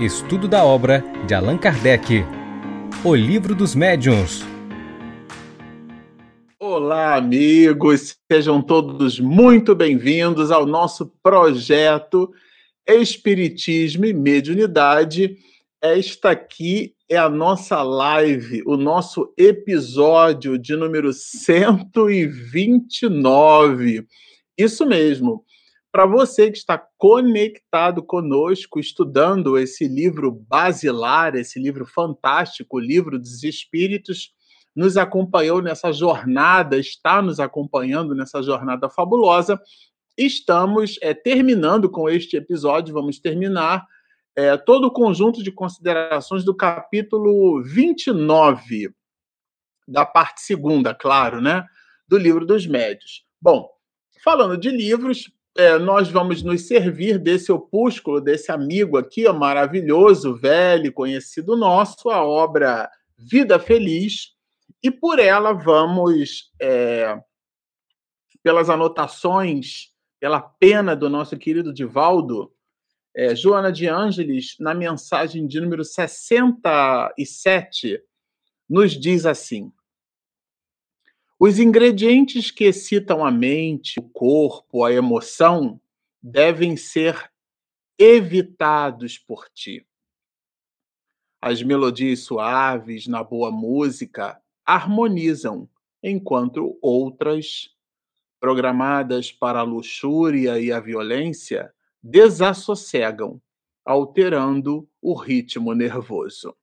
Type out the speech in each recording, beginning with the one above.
Estudo da obra de Allan Kardec. O Livro dos Médiuns. Olá, amigos, sejam todos muito bem-vindos ao nosso projeto Espiritismo e Mediunidade. Esta aqui é a nossa live, o nosso episódio de número 129. Isso mesmo. Para você que está conectado conosco, estudando esse livro basilar, esse livro fantástico, o Livro dos Espíritos, nos acompanhou nessa jornada, está nos acompanhando nessa jornada fabulosa. Estamos é, terminando com este episódio, vamos terminar é, todo o conjunto de considerações do capítulo 29, da parte segunda, claro, né? Do livro dos médios. Bom, falando de livros, é, nós vamos nos servir desse opúsculo, desse amigo aqui, ó, maravilhoso, velho, conhecido nosso, a obra Vida Feliz, e por ela vamos, é, pelas anotações, pela pena do nosso querido Divaldo, é, Joana de Ângeles, na mensagem de número 67, nos diz assim: os ingredientes que excitam a mente, o corpo, a emoção devem ser evitados por ti. As melodias suaves na boa música harmonizam, enquanto outras, programadas para a luxúria e a violência, desassossegam, alterando o ritmo nervoso.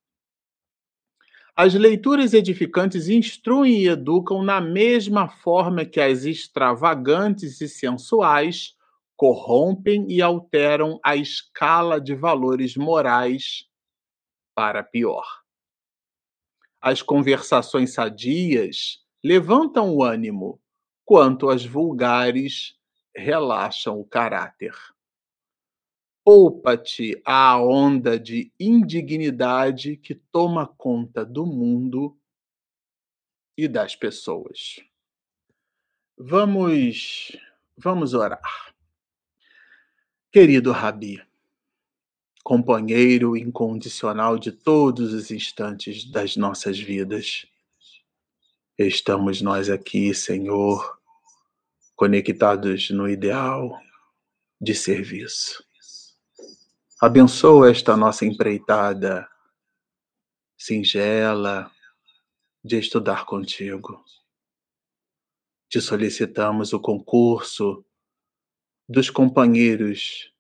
As leituras edificantes instruem e educam na mesma forma que as extravagantes e sensuais corrompem e alteram a escala de valores morais para pior. As conversações sadias levantam o ânimo, quanto as vulgares relaxam o caráter. Poupa-te a onda de indignidade que toma conta do mundo e das pessoas. Vamos, vamos orar. Querido Rabi, companheiro incondicional de todos os instantes das nossas vidas, estamos nós aqui, Senhor, conectados no ideal de serviço Abençoa esta nossa empreitada singela de estudar contigo. Te solicitamos o concurso dos companheiros,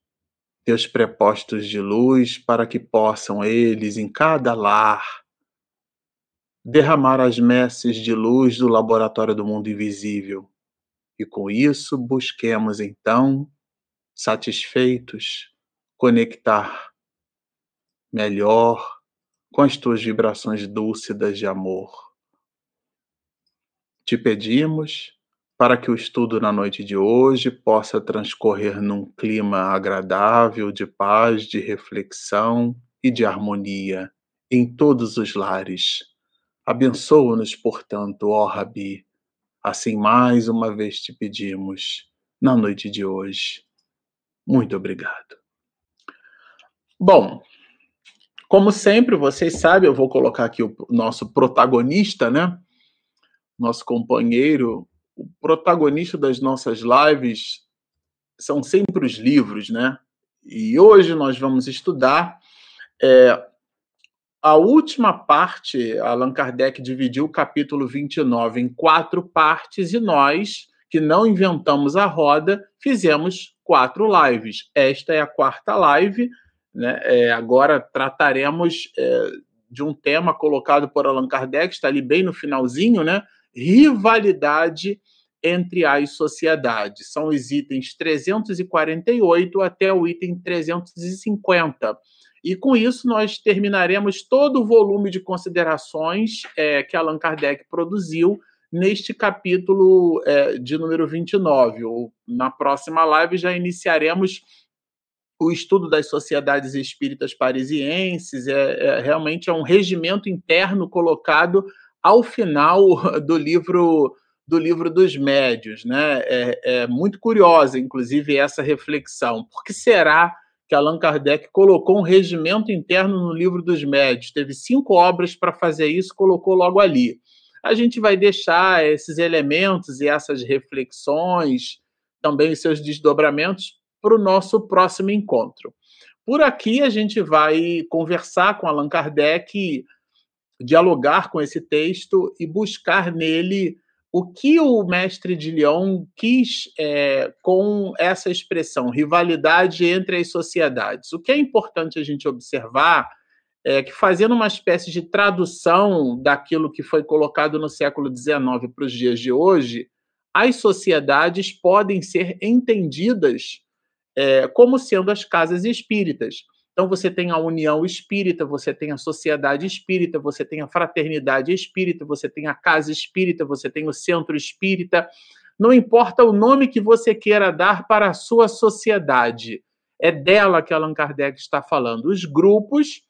teus prepostos de luz, para que possam eles, em cada lar, derramar as messes de luz do laboratório do mundo invisível. E com isso busquemos então, satisfeitos, conectar melhor com as tuas vibrações dúlcidas de amor. Te pedimos para que o estudo na noite de hoje possa transcorrer num clima agradável de paz, de reflexão e de harmonia em todos os lares. Abençoa-nos, portanto, ó Rabi. Assim, mais uma vez te pedimos na noite de hoje. Muito obrigado. Bom, como sempre, vocês sabem, eu vou colocar aqui o nosso protagonista, né? Nosso companheiro, o protagonista das nossas lives são sempre os livros, né? E hoje nós vamos estudar é, a última parte. Allan Kardec dividiu o capítulo 29 em quatro partes e nós, que não inventamos a roda, fizemos quatro lives. Esta é a quarta live né? É, agora trataremos é, de um tema colocado por Allan Kardec, está ali bem no finalzinho, né? rivalidade entre as sociedades. São os itens 348 até o item 350. E com isso nós terminaremos todo o volume de considerações é, que Allan Kardec produziu neste capítulo é, de número 29. Ou, na próxima live já iniciaremos o estudo das sociedades espíritas parisienses, é, é, realmente é um regimento interno colocado ao final do livro do livro dos médios, né? É, é muito curiosa, inclusive, essa reflexão. Por que será que Allan Kardec colocou um regimento interno no livro dos médios. Teve cinco obras para fazer isso, colocou logo ali. A gente vai deixar esses elementos e essas reflexões, também seus desdobramentos, para o nosso próximo encontro. Por aqui a gente vai conversar com Allan Kardec, dialogar com esse texto e buscar nele o que o mestre de Lyon quis é, com essa expressão, rivalidade entre as sociedades. O que é importante a gente observar é que, fazendo uma espécie de tradução daquilo que foi colocado no século XIX para os dias de hoje, as sociedades podem ser entendidas é, como sendo as casas espíritas. Então você tem a união espírita, você tem a sociedade espírita, você tem a fraternidade espírita, você tem a casa espírita, você tem o centro espírita. Não importa o nome que você queira dar para a sua sociedade, é dela que Allan Kardec está falando. Os grupos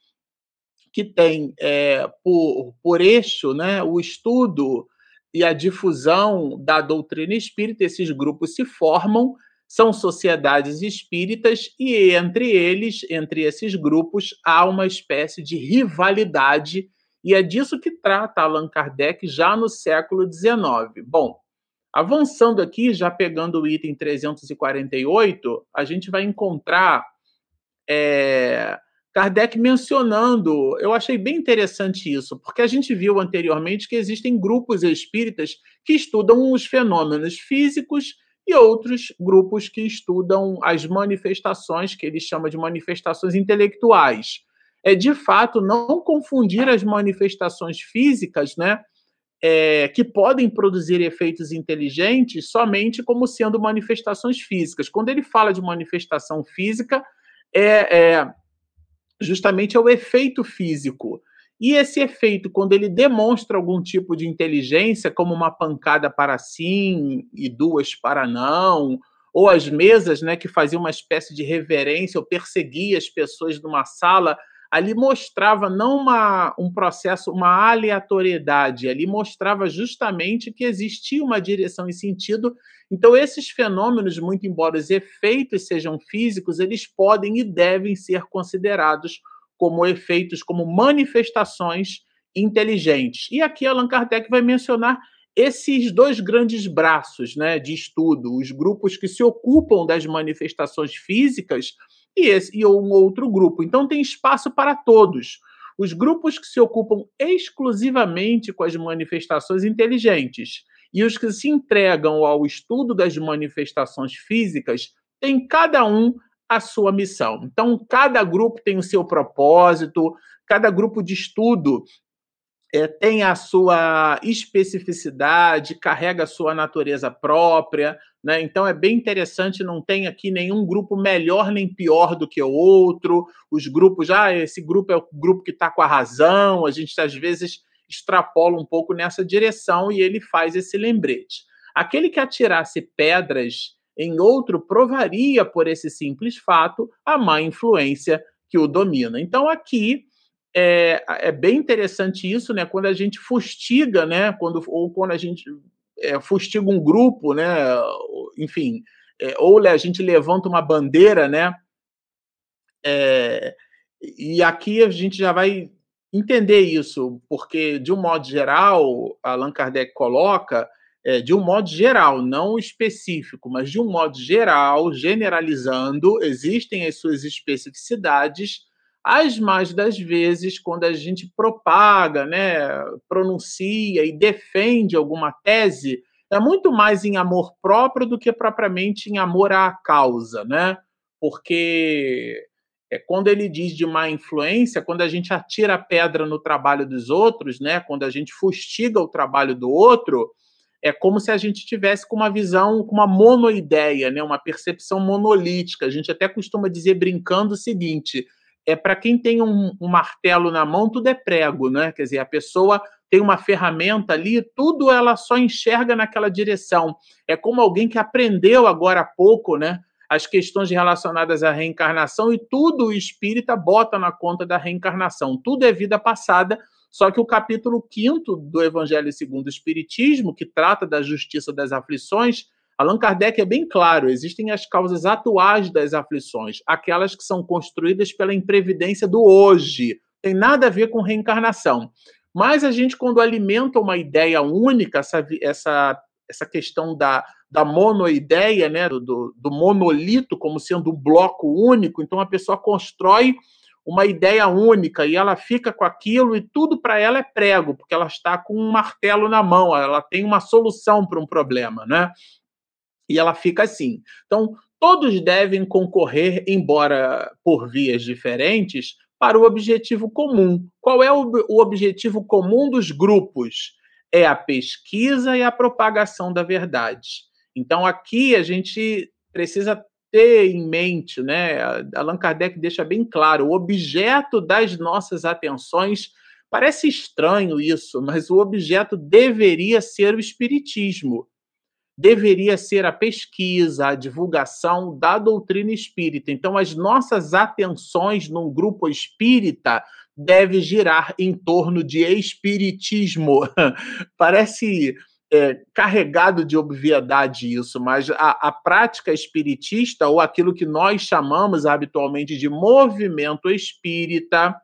que têm é, por, por eixo né, o estudo e a difusão da doutrina espírita, esses grupos se formam são sociedades espíritas e entre eles, entre esses grupos, há uma espécie de rivalidade e é disso que trata Allan Kardec já no século XIX. Bom, avançando aqui, já pegando o item 348, a gente vai encontrar é, Kardec mencionando, eu achei bem interessante isso, porque a gente viu anteriormente que existem grupos espíritas que estudam os fenômenos físicos e outros grupos que estudam as manifestações, que ele chama de manifestações intelectuais. É de fato não confundir as manifestações físicas, né, é, que podem produzir efeitos inteligentes somente como sendo manifestações físicas. Quando ele fala de manifestação física, é, é justamente é o efeito físico. E esse efeito, quando ele demonstra algum tipo de inteligência, como uma pancada para sim e duas para não, ou as mesas né, que faziam uma espécie de reverência ou perseguia as pessoas numa sala, ali mostrava não uma, um processo, uma aleatoriedade, ali mostrava justamente que existia uma direção e sentido. Então, esses fenômenos, muito embora os efeitos sejam físicos, eles podem e devem ser considerados como efeitos, como manifestações inteligentes. E aqui Allan Kardec vai mencionar esses dois grandes braços né, de estudo, os grupos que se ocupam das manifestações físicas e, esse, e um outro grupo. Então tem espaço para todos. Os grupos que se ocupam exclusivamente com as manifestações inteligentes e os que se entregam ao estudo das manifestações físicas têm cada um a sua missão. Então, cada grupo tem o seu propósito, cada grupo de estudo é, tem a sua especificidade, carrega a sua natureza própria. Né? Então, é bem interessante, não tem aqui nenhum grupo melhor nem pior do que o outro. Os grupos, ah, esse grupo é o grupo que está com a razão, a gente às vezes extrapola um pouco nessa direção e ele faz esse lembrete. Aquele que atirasse pedras em outro provaria por esse simples fato a má influência que o domina. Então aqui é, é bem interessante isso, né? Quando a gente fustiga, né? Quando, ou quando a gente é, fustiga um grupo, né? Enfim, é, ou a gente levanta uma bandeira, né? É, e aqui a gente já vai entender isso, porque de um modo geral, Allan Kardec coloca é, de um modo geral, não específico, mas de um modo geral, generalizando, existem as suas especificidades. As mais das vezes, quando a gente propaga, né, pronuncia e defende alguma tese, é muito mais em amor próprio do que propriamente em amor à causa, né? Porque é, quando ele diz de má influência, quando a gente atira a pedra no trabalho dos outros, né? Quando a gente fustiga o trabalho do outro, é como se a gente tivesse com uma visão, com uma monoideia, né? uma percepção monolítica. A gente até costuma dizer, brincando, o seguinte: é para quem tem um, um, martelo na mão, tudo é prego, né? Quer dizer, a pessoa tem uma ferramenta ali, tudo ela só enxerga naquela direção. É como alguém que aprendeu agora há pouco, né? As questões relacionadas à reencarnação e tudo o espírita bota na conta da reencarnação. Tudo é vida passada, só que o capítulo 5 do Evangelho segundo o Espiritismo, que trata da justiça das aflições, Allan Kardec é bem claro: existem as causas atuais das aflições, aquelas que são construídas pela imprevidência do hoje. Tem nada a ver com reencarnação. Mas a gente, quando alimenta uma ideia única, essa, essa, essa questão da, da monoideia, né, do, do monolito como sendo um bloco único, então a pessoa constrói uma ideia única e ela fica com aquilo e tudo para ela é prego, porque ela está com um martelo na mão, ela tem uma solução para um problema, né? E ela fica assim. Então, todos devem concorrer, embora por vias diferentes, para o objetivo comum. Qual é o, o objetivo comum dos grupos? É a pesquisa e a propagação da verdade. Então, aqui a gente precisa ter em mente, né? Allan Kardec deixa bem claro, o objeto das nossas atenções parece estranho isso, mas o objeto deveria ser o espiritismo. Deveria ser a pesquisa, a divulgação da doutrina espírita. Então, as nossas atenções num grupo espírita deve girar em torno de espiritismo. Parece é, carregado de obviedade isso, mas a, a, prática espiritista, ou aquilo que nós chamamos habitualmente de movimento espírita,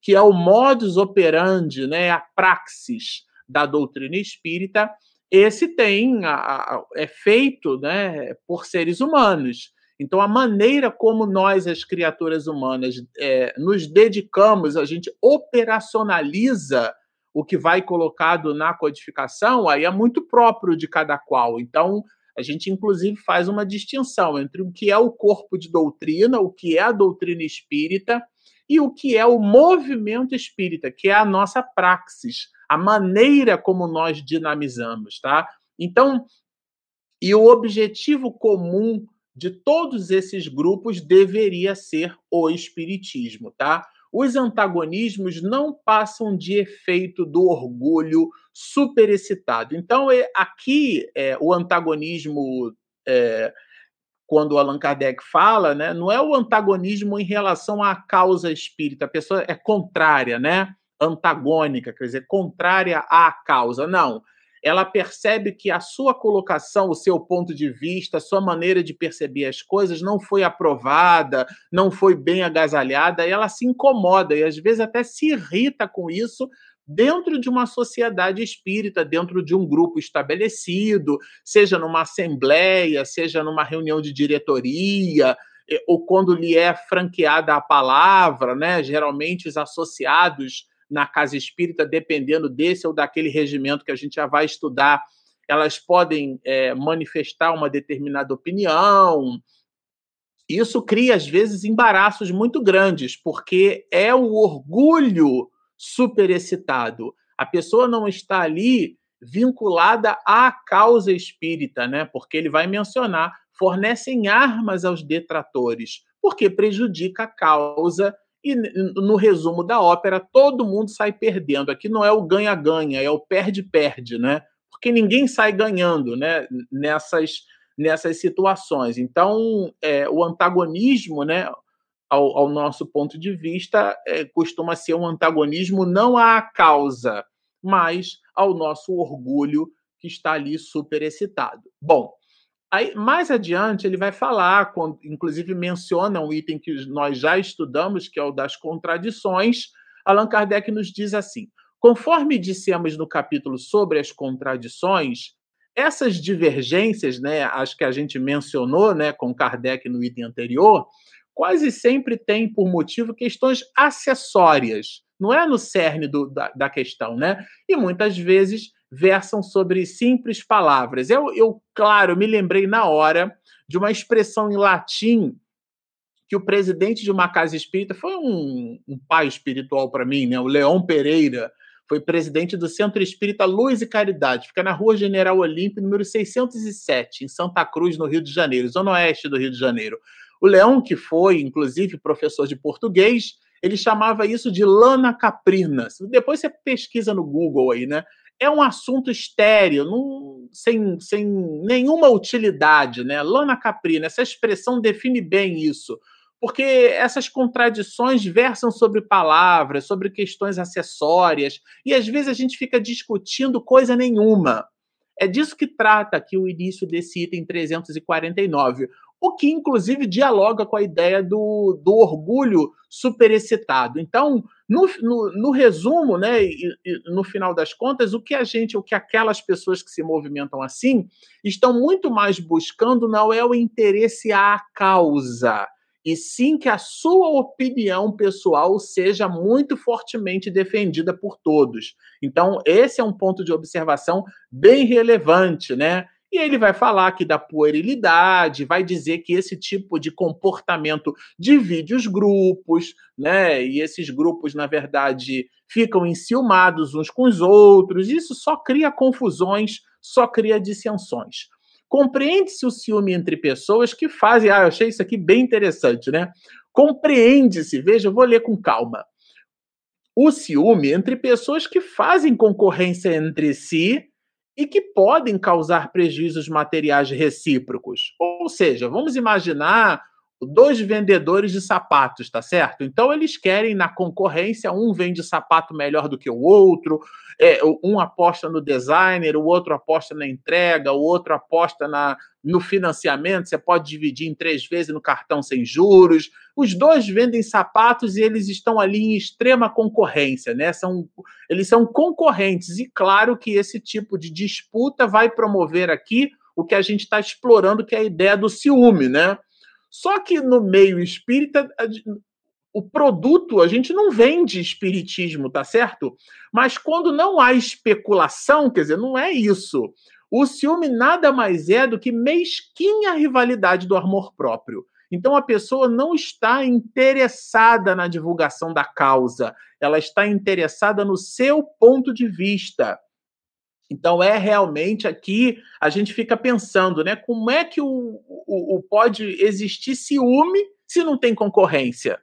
que é o modus operandi, né, a praxis da doutrina espírita, esse tem a, a, é feito né, por seres humanos. Então, a maneira como nós, as criaturas humanas, é, nos dedicamos, a gente operacionaliza o que vai colocado na codificação, aí é muito próprio de cada qual. Então, a gente, inclusive, faz uma distinção entre o que é o corpo de doutrina, o que é a doutrina espírita, e o que é o movimento espírita, que é a nossa praxis, a maneira como nós dinamizamos, tá? Então, e o objetivo comum de todos esses grupos deveria ser o espiritismo, tá? Os antagonismos não passam de efeito do orgulho superexcitado. Então, é, aqui, é, o antagonismo, é, quando Allan Kardec fala, né, não é o antagonismo em relação à causa espírita, a pessoa é contrária, né? antagônica, quer dizer, contrária à causa. Não ela percebe que a sua colocação, o seu ponto de vista, a sua maneira de perceber as coisas não foi aprovada, não foi bem agasalhada, e ela se incomoda e às vezes até se irrita com isso dentro de uma sociedade espírita, dentro de um grupo estabelecido, seja numa assembleia, seja numa reunião de diretoria, ou quando lhe é franqueada a palavra, né? Geralmente os associados na casa espírita, dependendo desse ou daquele regimento que a gente já vai estudar, elas podem é, manifestar uma determinada opinião. Isso cria, às vezes, embaraços muito grandes, porque é o orgulho superexcitado. A pessoa não está ali vinculada à causa espírita, né? Porque ele vai mencionar, fornecem armas aos detratores, porque prejudica a causa e no resumo da ópera, todo mundo sai perdendo. Aqui não é o ganha-ganha, é o perde-perde, né? Porque ninguém sai ganhando né? nessas, nessas situações. Então, é, o antagonismo, né, ao, ao, nosso ponto de vista, é, costuma ser um antagonismo não à causa, mas ao nosso orgulho que está ali super excitado. Bom, Aí, mais adiante, ele vai falar, quando, inclusive menciona um item que nós já estudamos, que é o das contradições. Allan Kardec nos diz assim: conforme dissemos no capítulo sobre as contradições, essas divergências, né, as que a gente mencionou né, com Kardec no item anterior, quase sempre têm por motivo questões acessórias, não é no cerne do, da, da questão, né? E muitas vezes versam sobre simples palavras. Eu, eu, claro, me lembrei na hora de uma expressão em latim que o presidente de uma casa espírita foi um, um pai espiritual para mim, né? O Leão Pereira foi presidente do Centro Espírita Luz e Caridade, fica na Rua General Olímpio, número 607, em Santa Cruz, no Rio de Janeiro, zona oeste do Rio de Janeiro. O Leão, que foi, inclusive, professor de português, ele chamava isso de lana caprina. Depois você pesquisa no Google aí, né? É um assunto estéreo, não, sem, sem nenhuma utilidade, né? Lana Caprina, essa expressão define bem isso, porque essas contradições versam sobre palavras, sobre questões acessórias, e às vezes a gente fica discutindo coisa nenhuma. É disso que trata aqui o início desse item 349 o que inclusive dialoga com a ideia do, do orgulho superexcitado. Então, no, no, no resumo, né, e, e, no final das contas, o que a gente, o que aquelas pessoas que se movimentam assim estão muito mais buscando não é o interesse à causa, e sim que a sua opinião pessoal seja muito fortemente defendida por todos. Então, esse é um ponto de observação bem relevante, né? E ele vai falar aqui da puerilidade, vai dizer que esse tipo de comportamento divide os grupos, né? E esses grupos, na verdade, ficam enciumados uns com os outros. Isso só cria confusões, só cria dissensões. Compreende-se o ciúme entre pessoas que fazem. Ah, eu achei isso aqui bem interessante, né? Compreende-se, veja, eu vou ler com calma. O ciúme entre pessoas que fazem concorrência entre si e que podem causar prejuízos materiais recíprocos. Ou seja, vamos imaginar dois vendedores de sapatos, tá certo? Então eles querem na concorrência, um vende sapato melhor do que o outro, é, um aposta no designer, o outro aposta na entrega, o outro aposta na, no financiamento, você pode dividir em três vezes no cartão sem juros. Os dois vendem sapatos e eles estão ali em extrema concorrência, né? São, eles são concorrentes, e claro que esse tipo de disputa vai promover aqui o que a gente está explorando, que é a ideia do ciúme, né? Só que no meio espírita, o produto, a gente não vende espiritismo, tá certo? Mas quando não há especulação, quer dizer, não é isso. O ciúme nada mais é do que mesquinha rivalidade do amor próprio. Então a pessoa não está interessada na divulgação da causa, ela está interessada no seu ponto de vista. Então é realmente aqui a gente fica pensando, né? Como é que o, o, o pode existir ciúme se não tem concorrência?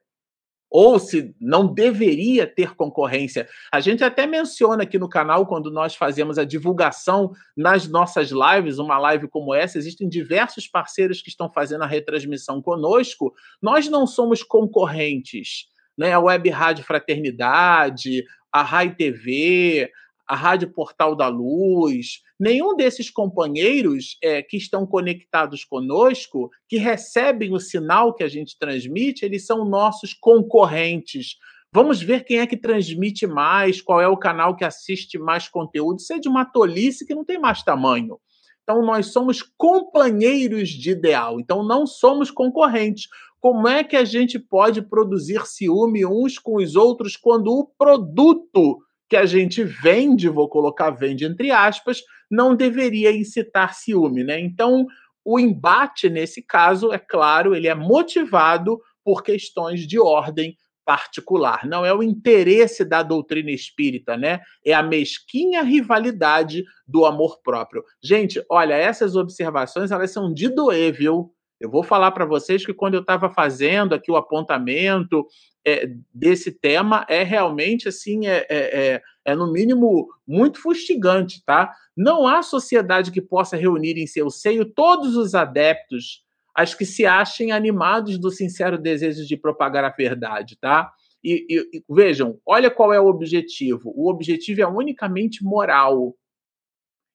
Ou se não deveria ter concorrência. A gente até menciona aqui no canal, quando nós fazemos a divulgação nas nossas lives, uma live como essa, existem diversos parceiros que estão fazendo a retransmissão conosco. Nós não somos concorrentes. Né? A Web Rádio Fraternidade, a Rai TV, a Rádio Portal da Luz, nenhum desses companheiros é, que estão conectados conosco, que recebem o sinal que a gente transmite, eles são nossos concorrentes. Vamos ver quem é que transmite mais, qual é o canal que assiste mais conteúdo. Isso é de uma tolice que não tem mais tamanho. Então, nós somos companheiros de ideal, então não somos concorrentes. Como é que a gente pode produzir ciúme uns com os outros quando o produto que a gente vende, vou colocar vende entre aspas, não deveria incitar ciúme, né? Então, o embate nesse caso, é claro, ele é motivado por questões de ordem particular, não é o interesse da doutrina espírita, né? É a mesquinha rivalidade do amor próprio. Gente, olha, essas observações elas são de doer, viu? Eu vou falar para vocês que quando eu estava fazendo aqui o apontamento é, desse tema, é realmente assim, é, é, é, é, no mínimo muito fustigante, tá? Não há sociedade que possa reunir em seu seio todos os adeptos, as que se achem animados do sincero desejo de propagar a verdade, tá? E, e, e vejam, olha qual é o objetivo. O objetivo é unicamente moral.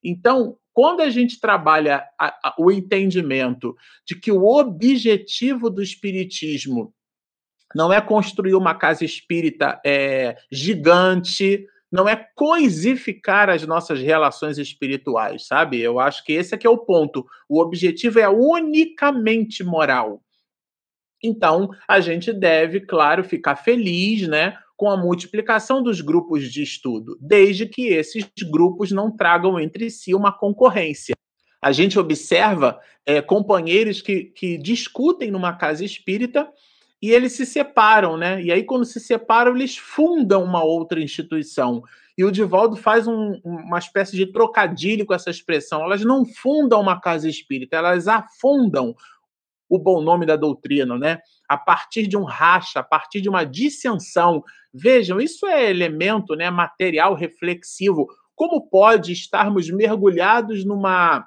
Então, quando a gente trabalha a, a, o entendimento de que o objetivo do espiritismo não é construir uma casa espírita é, gigante, não é coisificar as nossas relações espirituais, sabe? Eu acho que esse é que é o ponto. O objetivo é unicamente moral. Então, a gente deve, claro, ficar feliz, né, com a multiplicação dos grupos de estudo, desde que esses grupos não tragam entre si uma concorrência. A gente observa é, companheiros que, que discutem numa casa espírita e eles se separam, né? E aí, quando se separam, eles fundam uma outra instituição. E o Divaldo faz um, uma espécie de trocadilho com essa expressão. Elas não fundam uma casa espírita, elas afundam o bom nome da doutrina, né? A partir de um racha, a partir de uma dissensão. Vejam, isso é elemento, né, material reflexivo. Como pode estarmos mergulhados numa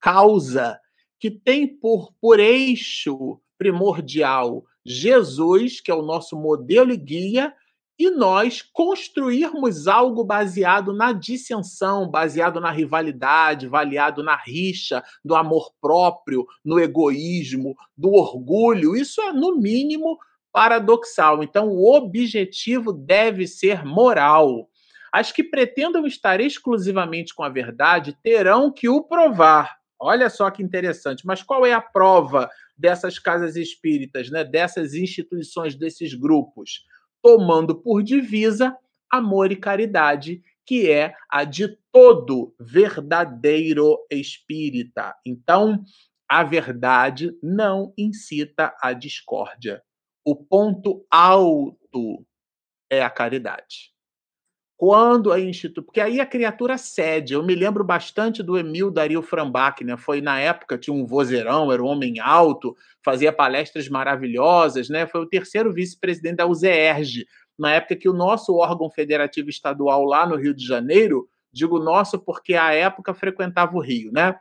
causa que tem por, por eixo primordial Jesus, que é o nosso modelo e guia, e nós construirmos algo baseado na dissensão, baseado na rivalidade, baseado na rixa, no amor próprio, no egoísmo, no orgulho. Isso é, no mínimo, paradoxal. Então, o objetivo deve ser moral. As que pretendam estar exclusivamente com a verdade terão que o provar. Olha só que interessante. Mas qual é a prova dessas casas espíritas, né? dessas instituições, desses grupos? Tomando por divisa amor e caridade, que é a de todo verdadeiro espírita. Então, a verdade não incita a discórdia. O ponto alto é a caridade. Quando a instituição. Porque aí a criatura cede. Eu me lembro bastante do Emil Dario Frambach, né? Foi na época, tinha um vozeirão, era um homem alto, fazia palestras maravilhosas, né? Foi o terceiro vice-presidente da UZERJ, na época que o nosso órgão federativo estadual lá no Rio de Janeiro, digo nosso porque à época frequentava o Rio, né?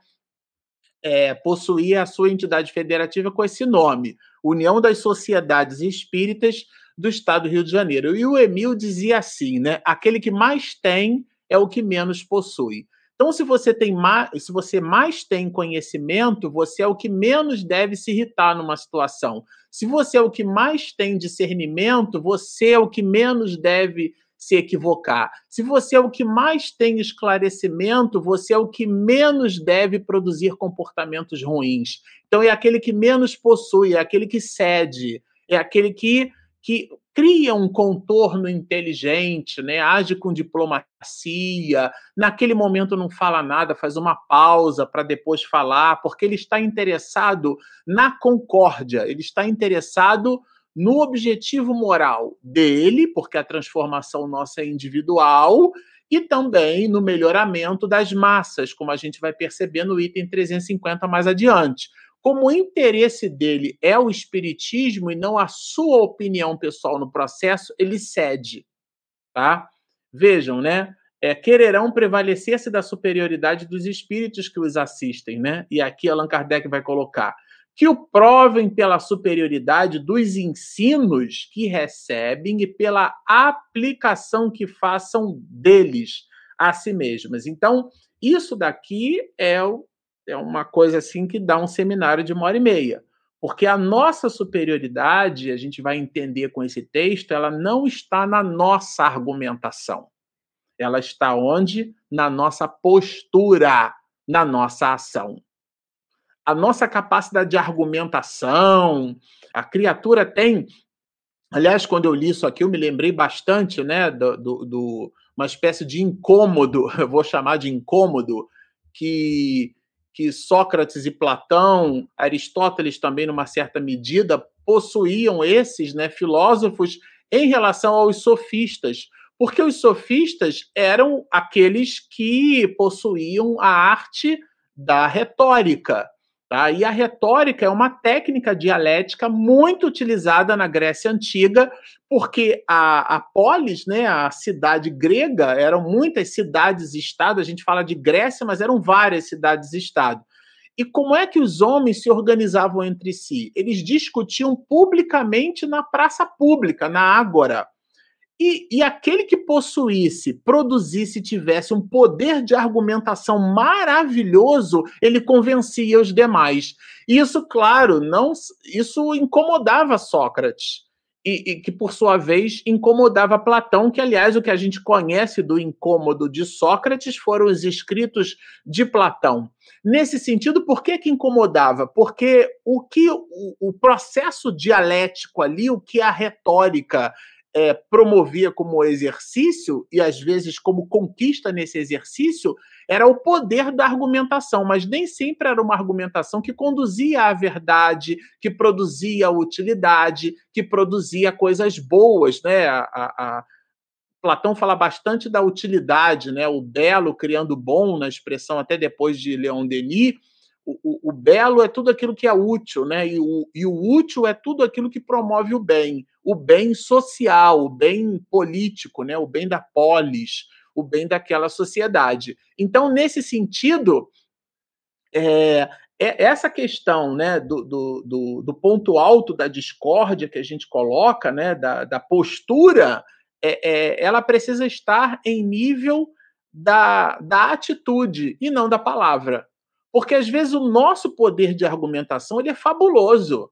É, possuía a sua entidade federativa com esse nome, União das Sociedades Espíritas do Estado do Rio de Janeiro. E o Emil dizia assim, né? Aquele que mais tem é o que menos possui. Então, se você tem mais, se você mais tem conhecimento, você é o que menos deve se irritar numa situação. Se você é o que mais tem discernimento, você é o que menos deve se equivocar. Se você é o que mais tem esclarecimento, você é o que menos deve produzir comportamentos ruins. Então é aquele que menos possui, é aquele que cede, é aquele que que cria um contorno inteligente, né? age com diplomacia, naquele momento não fala nada, faz uma pausa para depois falar, porque ele está interessado na concórdia, ele está interessado no objetivo moral dele, porque a transformação nossa é individual, e também no melhoramento das massas, como a gente vai perceber no item 350 mais adiante. Como o interesse dele é o espiritismo e não a sua opinião pessoal no processo, ele cede, tá? Vejam, né? É, quererão prevalecer-se da superioridade dos espíritos que os assistem, né? E aqui Allan Kardec vai colocar que o provem pela superioridade dos ensinos que recebem e pela aplicação que façam deles a si mesmas. Então, isso daqui é o é uma coisa assim que dá um seminário de uma hora e meia. Porque a nossa superioridade, a gente vai entender com esse texto, ela não está na nossa argumentação. Ela está onde? Na nossa postura, na nossa ação. A nossa capacidade de argumentação, a criatura tem. Aliás, quando eu li isso aqui, eu me lembrei bastante, né, do, do, do uma espécie de incômodo, eu vou chamar de incômodo, que que Sócrates e Platão, Aristóteles também, numa certa medida, possuíam esses né, filósofos em relação aos sofistas, porque os sofistas eram aqueles que possuíam a arte da retórica. Tá? E a retórica é uma técnica dialética muito utilizada na Grécia Antiga, porque a, a polis, né, a cidade grega, eram muitas cidades-estado, a gente fala de Grécia, mas eram várias cidades-estado. E como é que os homens se organizavam entre si? Eles discutiam publicamente na praça pública, na ágora. E, e, aquele que possuísse, produzisse, tivesse um poder de argumentação maravilhoso, ele convencia os demais. Isso, claro, não, isso incomodava Sócrates. E, e, que, por sua vez, incomodava Platão, que, aliás, o que a gente conhece do incômodo de Sócrates foram os escritos de Platão. Nesse sentido, por que, que incomodava? Porque o que o, o processo dialético ali, o que a retórica é, promovia como exercício, e às vezes como conquista nesse exercício, era o poder da argumentação, mas nem sempre era uma argumentação que conduzia à verdade, que produzia utilidade, que produzia coisas boas. Né? A, a, a... Platão fala bastante da utilidade, né? o belo criando bom, na expressão até depois de Leon Denis o, o, belo é tudo aquilo que é útil, né? E o, e o útil é tudo aquilo que promove o bem, o bem social, o bem político, né? O bem da polis, o bem daquela sociedade. Então, nesse sentido, é, é essa questão né, do, do, do, ponto alto da discórdia que a gente coloca, né, da, da postura, é, é, ela precisa estar em nível da, da atitude e não da palavra. Porque às vezes o nosso poder de argumentação ele é fabuloso.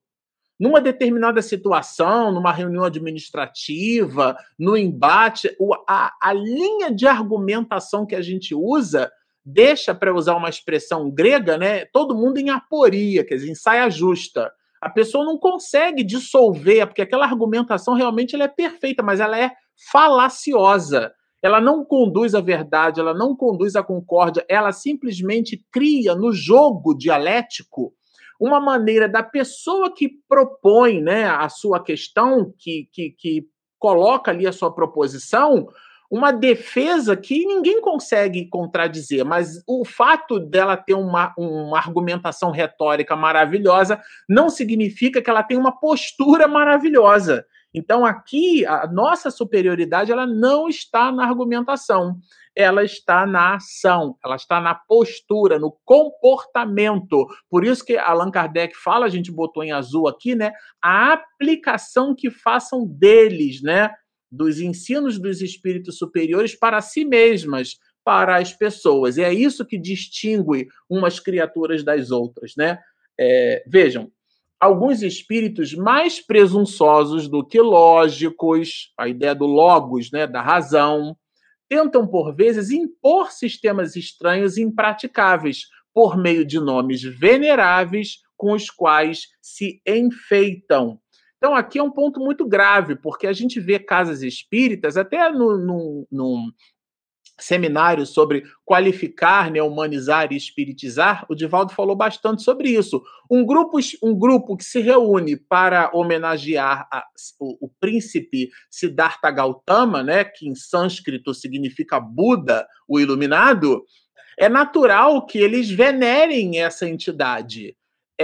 Numa determinada situação, numa reunião administrativa, no embate, a, a linha de argumentação que a gente usa deixa, para usar uma expressão grega, né, todo mundo em aporia, quer dizer, em saia justa. A pessoa não consegue dissolver, porque aquela argumentação realmente ela é perfeita, mas ela é falaciosa. Ela não conduz à verdade, ela não conduz à concórdia, ela simplesmente cria no jogo dialético uma maneira da pessoa que propõe né, a sua questão, que, que, que coloca ali a sua proposição, uma defesa que ninguém consegue contradizer, mas o fato dela ter uma, uma argumentação retórica maravilhosa não significa que ela tem uma postura maravilhosa. Então aqui a nossa superioridade ela não está na argumentação, ela está na ação, ela está na postura, no comportamento. Por isso que Allan Kardec fala, a gente botou em azul aqui, né? A aplicação que façam deles, né? dos ensinos dos espíritos superiores para si mesmas, para as pessoas. E é isso que distingue umas criaturas das outras, né? É, vejam, alguns espíritos mais presunçosos do que lógicos, a ideia do logos, né, da razão, tentam por vezes impor sistemas estranhos e impraticáveis por meio de nomes veneráveis com os quais se enfeitam. Então, aqui é um ponto muito grave, porque a gente vê casas espíritas, até no, no, no seminário sobre qualificar, né, humanizar e espiritizar, o Divaldo falou bastante sobre isso. Um grupo, um grupo que se reúne para homenagear a, o, o, príncipe Siddhartha Gautama, né, que em sânscrito significa Buda, o iluminado, é natural que eles venerem essa entidade.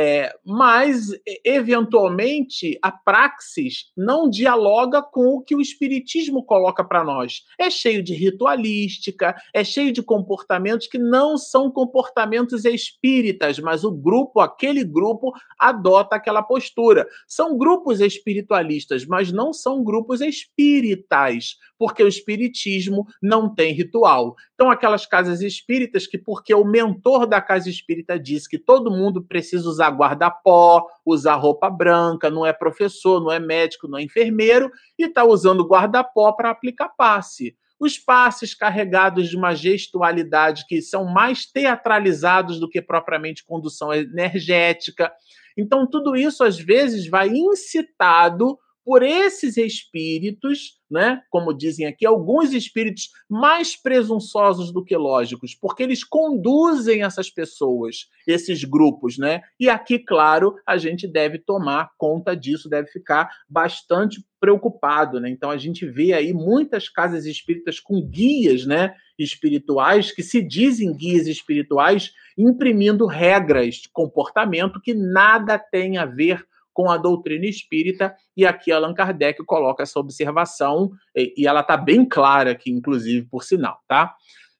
É, mas, eventualmente, a praxis não dialoga com o que o Espiritismo coloca para nós. É cheio de ritualística, é cheio de comportamentos que não são comportamentos espíritas, mas o grupo, aquele grupo, adota aquela postura. São grupos espiritualistas, mas não são grupos espíritas, porque o Espiritismo não tem ritual. Então, aquelas casas espíritas que, porque o mentor da casa espírita disse que todo mundo precisa usar guarda-pó, usar roupa branca, não é professor, não é médico, não é enfermeiro, e está usando guarda-pó para aplicar passe. Os passes carregados de uma gestualidade que são mais teatralizados do que propriamente condução energética. Então, tudo isso, às vezes, vai incitado por esses espíritos né? Como dizem aqui, alguns espíritos mais presunçosos do que lógicos, porque eles conduzem essas pessoas, esses grupos, né? E aqui, claro, a gente deve tomar conta disso, deve ficar bastante preocupado, né? Então a gente vê aí muitas casas espíritas com guias, né? Espirituais que se dizem guias espirituais, imprimindo regras de comportamento que nada tem a ver com a doutrina espírita, e aqui Allan Kardec coloca essa observação, e ela está bem clara aqui, inclusive, por sinal, tá?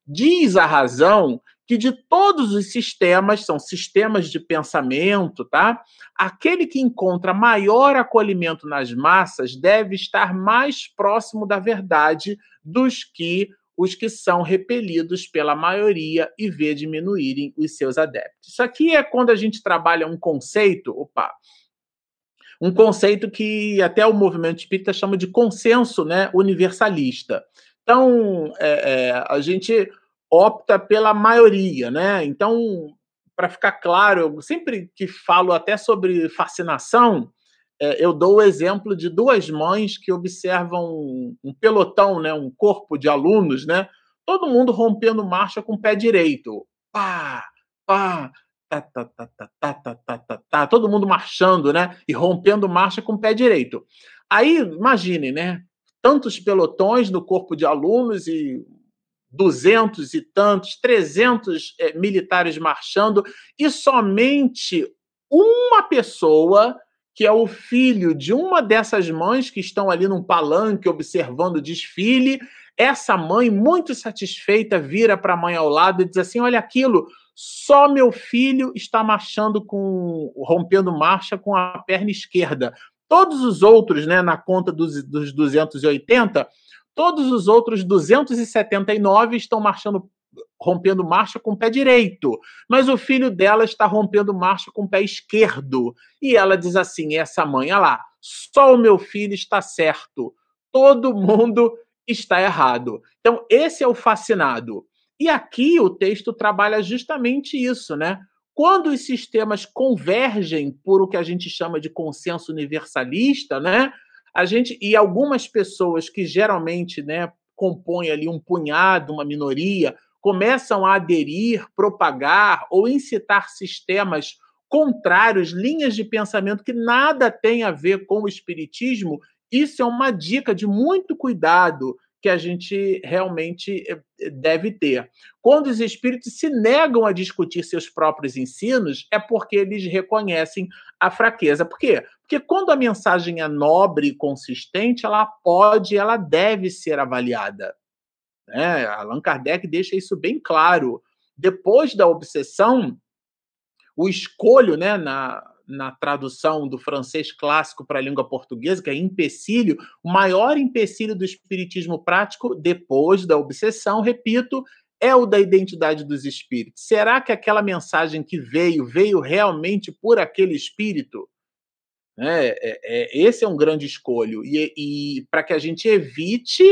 Diz a razão que de todos os sistemas, são sistemas de pensamento, tá? Aquele que encontra maior acolhimento nas massas deve estar mais próximo da verdade dos que os que são repelidos pela maioria e vê diminuírem os seus adeptos. Isso aqui é quando a gente trabalha um conceito, opa, um conceito que até o movimento espírita chama de consenso né, universalista. Então, é, é, a gente opta pela maioria, né? Então, para ficar claro, eu sempre que falo até sobre fascinação, é, eu dou o exemplo de duas mães que observam um, um pelotão, né, um corpo de alunos, né? Todo mundo rompendo marcha com o pé direito. Pá, pá, tá, tá, tá, tá, tá, tá, tá, tá, tá, todo mundo marchando, né? E rompendo marcha com o pé direito. Aí, imaginem, né? Tantos pelotões no corpo de alunos e duzentos e tantos, trezentos é, militares marchando e somente uma pessoa que é o filho de uma dessas mães que estão ali num palanque observando o desfile. Essa mãe, muito satisfeita, vira para a mãe ao lado e diz assim: Olha aquilo, só meu filho está marchando com. rompendo marcha com a perna esquerda. Todos os outros, né, na conta dos, dos 280, Todos os outros 279 estão marchando rompendo marcha com o pé direito, mas o filho dela está rompendo marcha com o pé esquerdo. E ela diz assim: essa mãe, olha lá, só o meu filho está certo, todo mundo está errado. Então, esse é o fascinado. E aqui o texto trabalha justamente isso, né? Quando os sistemas convergem por o que a gente chama de consenso universalista, né? A gente e algumas pessoas que geralmente, né, compõem ali um punhado, uma minoria, começam a aderir, propagar ou incitar sistemas contrários, linhas de pensamento que nada tem a ver com o espiritismo, isso é uma dica de muito cuidado que a gente realmente eh, deve ter. Quando os espíritos se negam a discutir seus próprios ensinos, é porque eles reconhecem a fraqueza. Por quê? Porque quando a mensagem é nobre e consistente, ela pode, ela deve ser avaliada. Né? Allan Kardec deixa isso bem claro. Depois da obsessão, o escolho, né, na, na tradução do francês clássico para a língua portuguesa, que é empecilho, o maior empecilho do espiritismo prático, depois da obsessão, repito, é o da identidade dos espíritos. Será que aquela mensagem que veio, veio realmente por aquele espírito? É, é, é, esse é um grande escolho. E, e para que a gente evite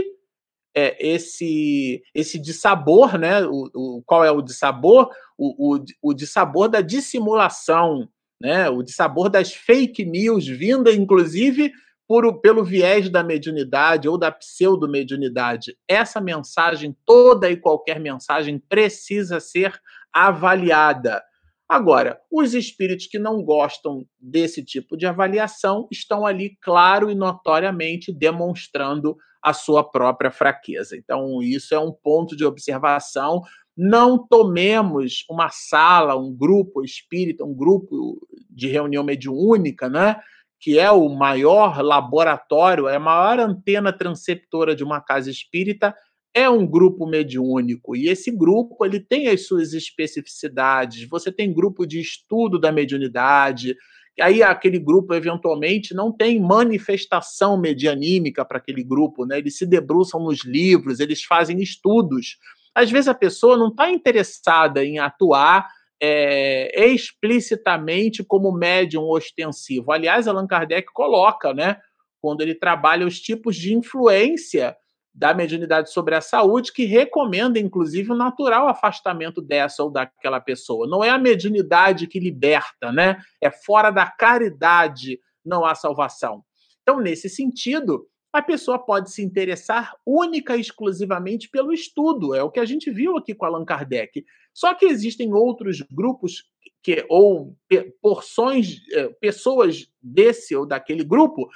é, esse esse dissabor, né? O, o, qual é o dissabor? O, o, o dissabor da dissimulação, né? O dissabor das fake news, vinda inclusive por, pelo viés da mediunidade ou da pseudo-mediunidade. Essa mensagem, toda e qualquer mensagem, precisa ser avaliada. Agora, os espíritos que não gostam desse tipo de avaliação estão ali, claro e notoriamente, demonstrando a sua própria fraqueza. Então, isso é um ponto de observação. Não tomemos uma sala, um grupo espírita, um grupo de reunião mediúnica, né? que é o maior laboratório, é a maior antena transceptora de uma casa espírita, é um grupo mediúnico e esse grupo ele tem as suas especificidades. Você tem grupo de estudo da mediunidade, aí aquele grupo eventualmente não tem manifestação medianímica para aquele grupo, né? Eles se debruçam nos livros, eles fazem estudos. Às vezes a pessoa não está interessada em atuar é, explicitamente como médium ostensivo. Aliás, Allan Kardec coloca, né? Quando ele trabalha os tipos de influência da mediunidade sobre a saúde, que recomenda, inclusive, o natural afastamento dessa ou daquela pessoa. Não é a mediunidade que liberta, né? É fora da caridade não há salvação. Então, nesse sentido, a pessoa pode se interessar única e exclusivamente pelo estudo. É o que a gente viu aqui com Allan Kardec. Só que existem outros grupos que ou porções, eh, pessoas desse ou daquele grupo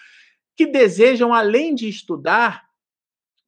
que desejam, além de estudar,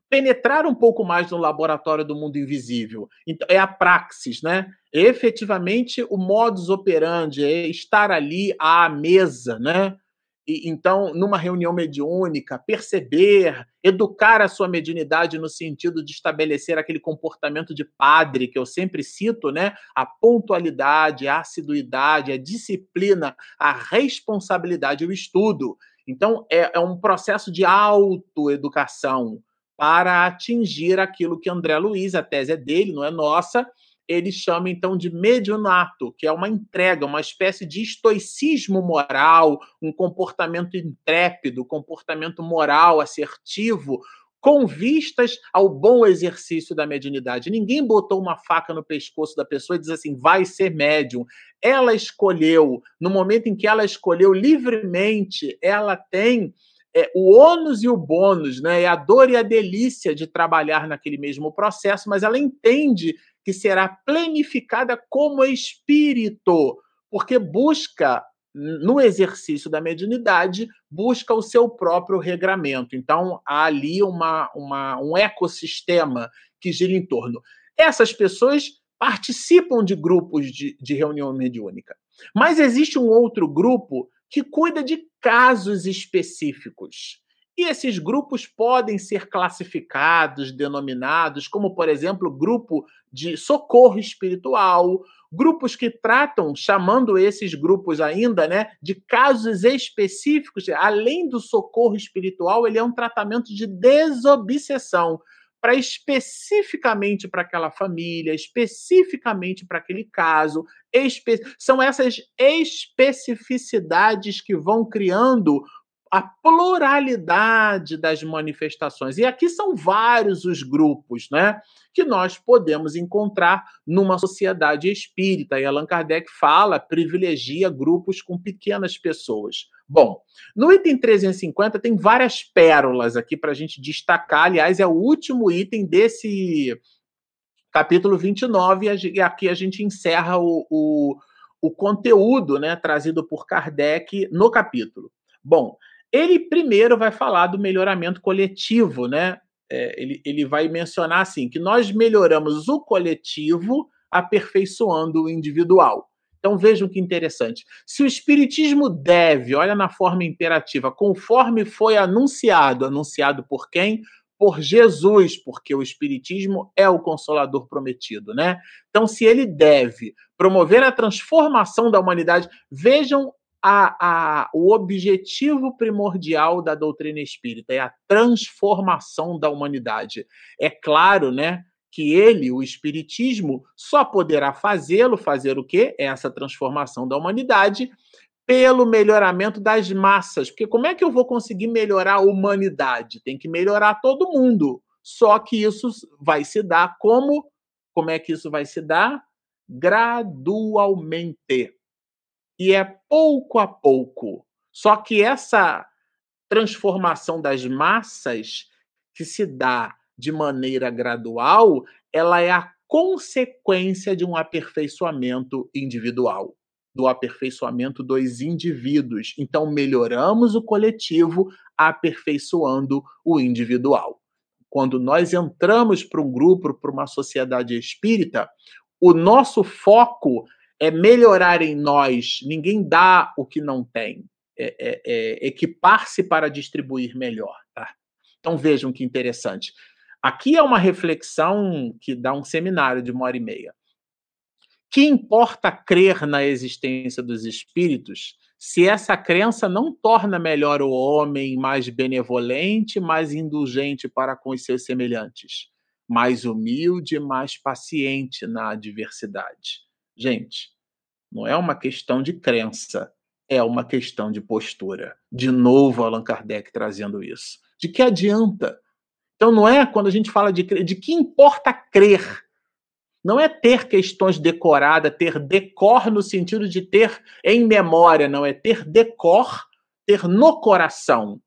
penetrar um pouco mais no laboratório do mundo invisível. Então, é a praxis, né? Efetivamente, o modus operandi é estar ali à mesa, né? E, então, numa reunião mediúnica, perceber, educar a sua mediunidade no sentido de estabelecer aquele comportamento de padre que eu sempre cito, né? A pontualidade, a assiduidade, a disciplina, a responsabilidade, o estudo. Então, é, é um processo de autoeducação para atingir aquilo que André Luiz, a tese é dele, não é nossa, ele chama então de mediunato, que é uma entrega, uma espécie de estoicismo moral, um comportamento intrépido, comportamento moral assertivo, com vistas ao bom exercício da mediunidade. Ninguém botou uma faca no pescoço da pessoa e diz assim, vai ser médium. Ela escolheu, no momento em que ela escolheu livremente, ela tem é, o ônus e o bônus, né? É a dor e a delícia de trabalhar naquele mesmo processo, mas ela entende que será planificada como espírito, porque busca no exercício da mediunidade, busca o seu próprio regramento. Então, há ali uma, uma, um ecossistema que gira em torno. Essas pessoas participam de grupos de, de reunião mediúnica. Mas existe um outro grupo que cuida de casos específicos. E esses grupos podem ser classificados, denominados, como, por exemplo, grupo de socorro espiritual, grupos que tratam, chamando esses grupos ainda, né, de casos específicos, além do socorro espiritual, ele é um tratamento de desobsessão para especificamente para aquela família, especificamente para aquele caso. Espe são essas especificidades que vão criando a pluralidade das manifestações. E aqui são vários os grupos, né? Que nós podemos encontrar numa sociedade espírita. E Allan Kardec fala, privilegia grupos com pequenas pessoas. Bom, no item 350 tem várias pérolas aqui para a gente destacar. Aliás, é o último item desse capítulo 29, e aqui a gente encerra o, o, o conteúdo né, trazido por Kardec no capítulo. Bom, ele primeiro vai falar do melhoramento coletivo, né? É, ele, ele vai mencionar assim que nós melhoramos o coletivo aperfeiçoando o individual. Então vejam que interessante. Se o Espiritismo deve, olha na forma imperativa, conforme foi anunciado, anunciado por quem? Por Jesus, porque o Espiritismo é o consolador prometido, né? Então, se ele deve promover a transformação da humanidade, vejam a, a, o objetivo primordial da doutrina espírita é a transformação da humanidade. É claro, né? Que ele, o Espiritismo, só poderá fazê-lo, fazer o quê? Essa transformação da humanidade pelo melhoramento das massas. Porque como é que eu vou conseguir melhorar a humanidade? Tem que melhorar todo mundo. Só que isso vai se dar como? Como é que isso vai se dar? Gradualmente e é pouco a pouco. Só que essa transformação das massas que se dá de maneira gradual, ela é a consequência de um aperfeiçoamento individual, do aperfeiçoamento dos indivíduos. Então, melhoramos o coletivo aperfeiçoando o individual. Quando nós entramos para um grupo, para uma sociedade espírita, o nosso foco é melhorar em nós. Ninguém dá o que não tem. É, é, é equipar-se para distribuir melhor. Tá? Então vejam que interessante. Aqui é uma reflexão que dá um seminário de uma hora e meia. Que importa crer na existência dos espíritos se essa crença não torna melhor o homem, mais benevolente, mais indulgente para com os seus semelhantes, mais humilde, mais paciente na adversidade? Gente, não é uma questão de crença, é uma questão de postura. De novo, Allan Kardec trazendo isso. De que adianta? Então, não é quando a gente fala de de que importa crer. Não é ter questões decoradas, ter decor no sentido de ter em memória, não é ter decor, ter no coração.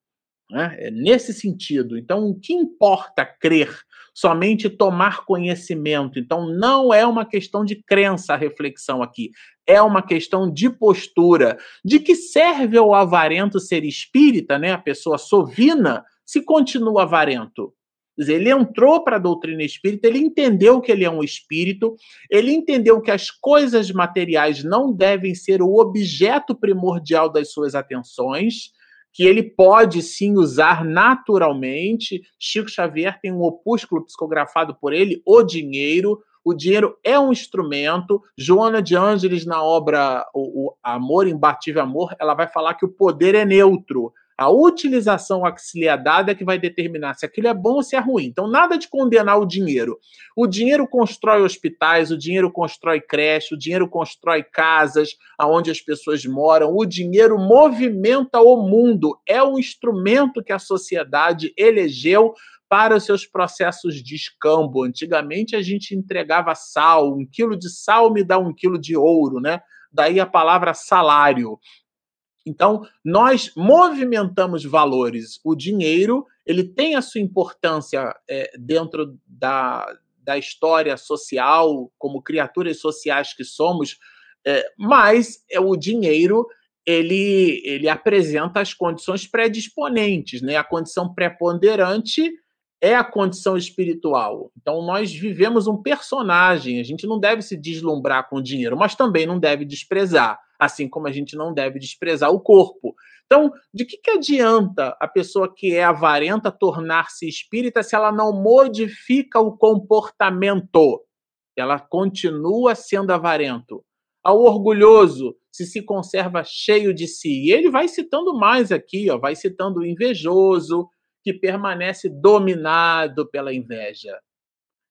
Né? É nesse sentido. Então, o que importa crer? Somente tomar conhecimento. Então, não é uma questão de crença a reflexão aqui. É uma questão de postura. De que serve ao avarento ser espírita, né? a pessoa sovina, se continua avarento? Ele entrou para a doutrina espírita, ele entendeu que ele é um espírito, ele entendeu que as coisas materiais não devem ser o objeto primordial das suas atenções, que ele pode sim usar naturalmente. Chico Xavier tem um opúsculo psicografado por ele, O Dinheiro. O dinheiro é um instrumento. Joana de Ângeles, na obra o, o Amor, Imbatível Amor, ela vai falar que o poder é neutro. A utilização auxiliadada é que vai determinar se aquilo é bom ou se é ruim. Então, nada de condenar o dinheiro. O dinheiro constrói hospitais, o dinheiro constrói creche, o dinheiro constrói casas aonde as pessoas moram, o dinheiro movimenta o mundo. É o instrumento que a sociedade elegeu para os seus processos de escambo. Antigamente a gente entregava sal, um quilo de sal me dá um quilo de ouro, né? Daí a palavra salário. Então, nós movimentamos valores. O dinheiro ele tem a sua importância é, dentro da, da história social, como criaturas sociais que somos, é, mas é, o dinheiro ele, ele apresenta as condições predisponentes, né? A condição preponderante é a condição espiritual. Então nós vivemos um personagem, a gente não deve se deslumbrar com o dinheiro, mas também não deve desprezar assim como a gente não deve desprezar o corpo. Então, de que, que adianta a pessoa que é avarenta tornar-se espírita se ela não modifica o comportamento? ela continua sendo avarento. Ao orgulhoso, se se conserva cheio de si. E ele vai citando mais aqui, ó, vai citando o invejoso, que permanece dominado pela inveja.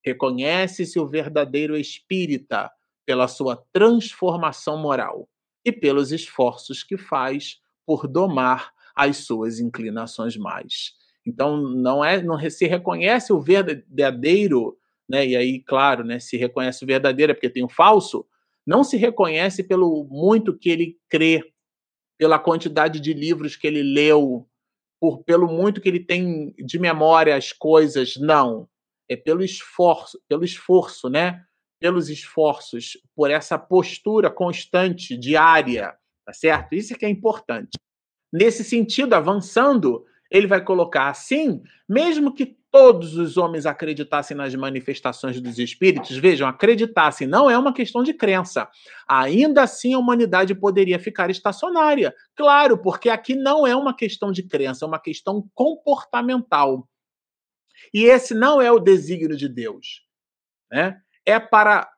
Reconhece-se o verdadeiro espírita pela sua transformação moral e pelos esforços que faz por domar as suas inclinações mais. Então não é, não se reconhece o verdadeiro, né? E aí, claro, né, se reconhece o verdadeiro é porque tem o falso, não se reconhece pelo muito que ele crê, pela quantidade de livros que ele leu, por pelo muito que ele tem de memória as coisas, não. É pelo esforço, pelo esforço, né? Pelos esforços, por essa postura constante, diária, tá certo? Isso é que é importante. Nesse sentido, avançando, ele vai colocar assim, mesmo que todos os homens acreditassem nas manifestações dos espíritos, vejam, acreditassem não é uma questão de crença. Ainda assim, a humanidade poderia ficar estacionária. Claro, porque aqui não é uma questão de crença, é uma questão comportamental. E esse não é o desígnio de Deus. Né? É para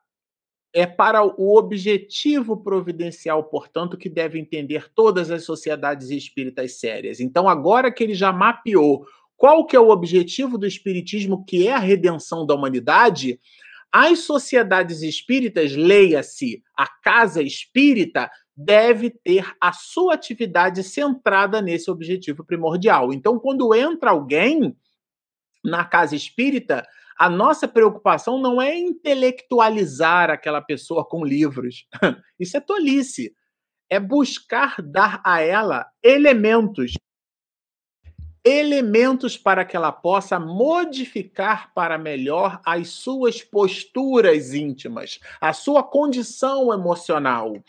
é para o objetivo providencial, portanto, que deve entender todas as sociedades espíritas sérias. Então, agora que ele já mapeou qual que é o objetivo do espiritismo, que é a redenção da humanidade, as sociedades espíritas, leia-se, a casa espírita, deve ter a sua atividade centrada nesse objetivo primordial. Então, quando entra alguém na casa espírita, a nossa preocupação não é intelectualizar aquela pessoa com livros. Isso é tolice. É buscar dar a ela elementos elementos para que ela possa modificar para melhor as suas posturas íntimas, a sua condição emocional.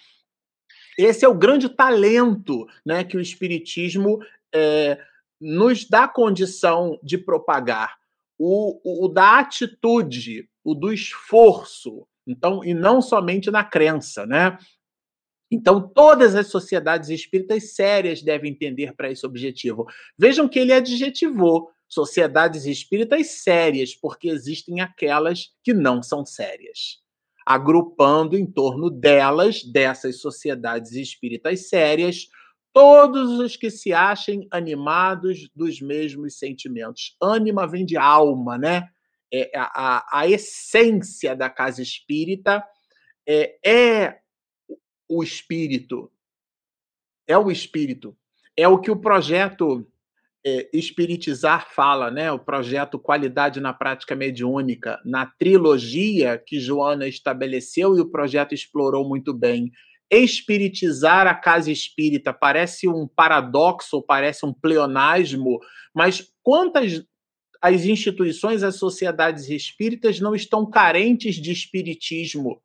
Esse é o grande talento né, que o Espiritismo é, nos dá condição de propagar. O, o da atitude, o do esforço, então, e não somente na crença, né? Então, todas as sociedades espíritas sérias devem entender para esse objetivo. Vejam que ele adjetivou sociedades espíritas sérias, porque existem aquelas que não são sérias. Agrupando em torno delas, dessas sociedades espíritas sérias, todos os que se achem animados dos mesmos sentimentos. Ânima vem de alma, né? É, a, a, essência da casa espírita é, é o espírito. É o espírito. É o que o projeto é, Espiritizar fala, né? O projeto Qualidade na Prática Mediúnica, na trilogia que Joana estabeleceu e o projeto explorou muito bem. Espiritizar a casa espírita parece um paradoxo, parece um pleonasmo, mas quantas as instituições, as sociedades espíritas não estão carentes de espiritismo?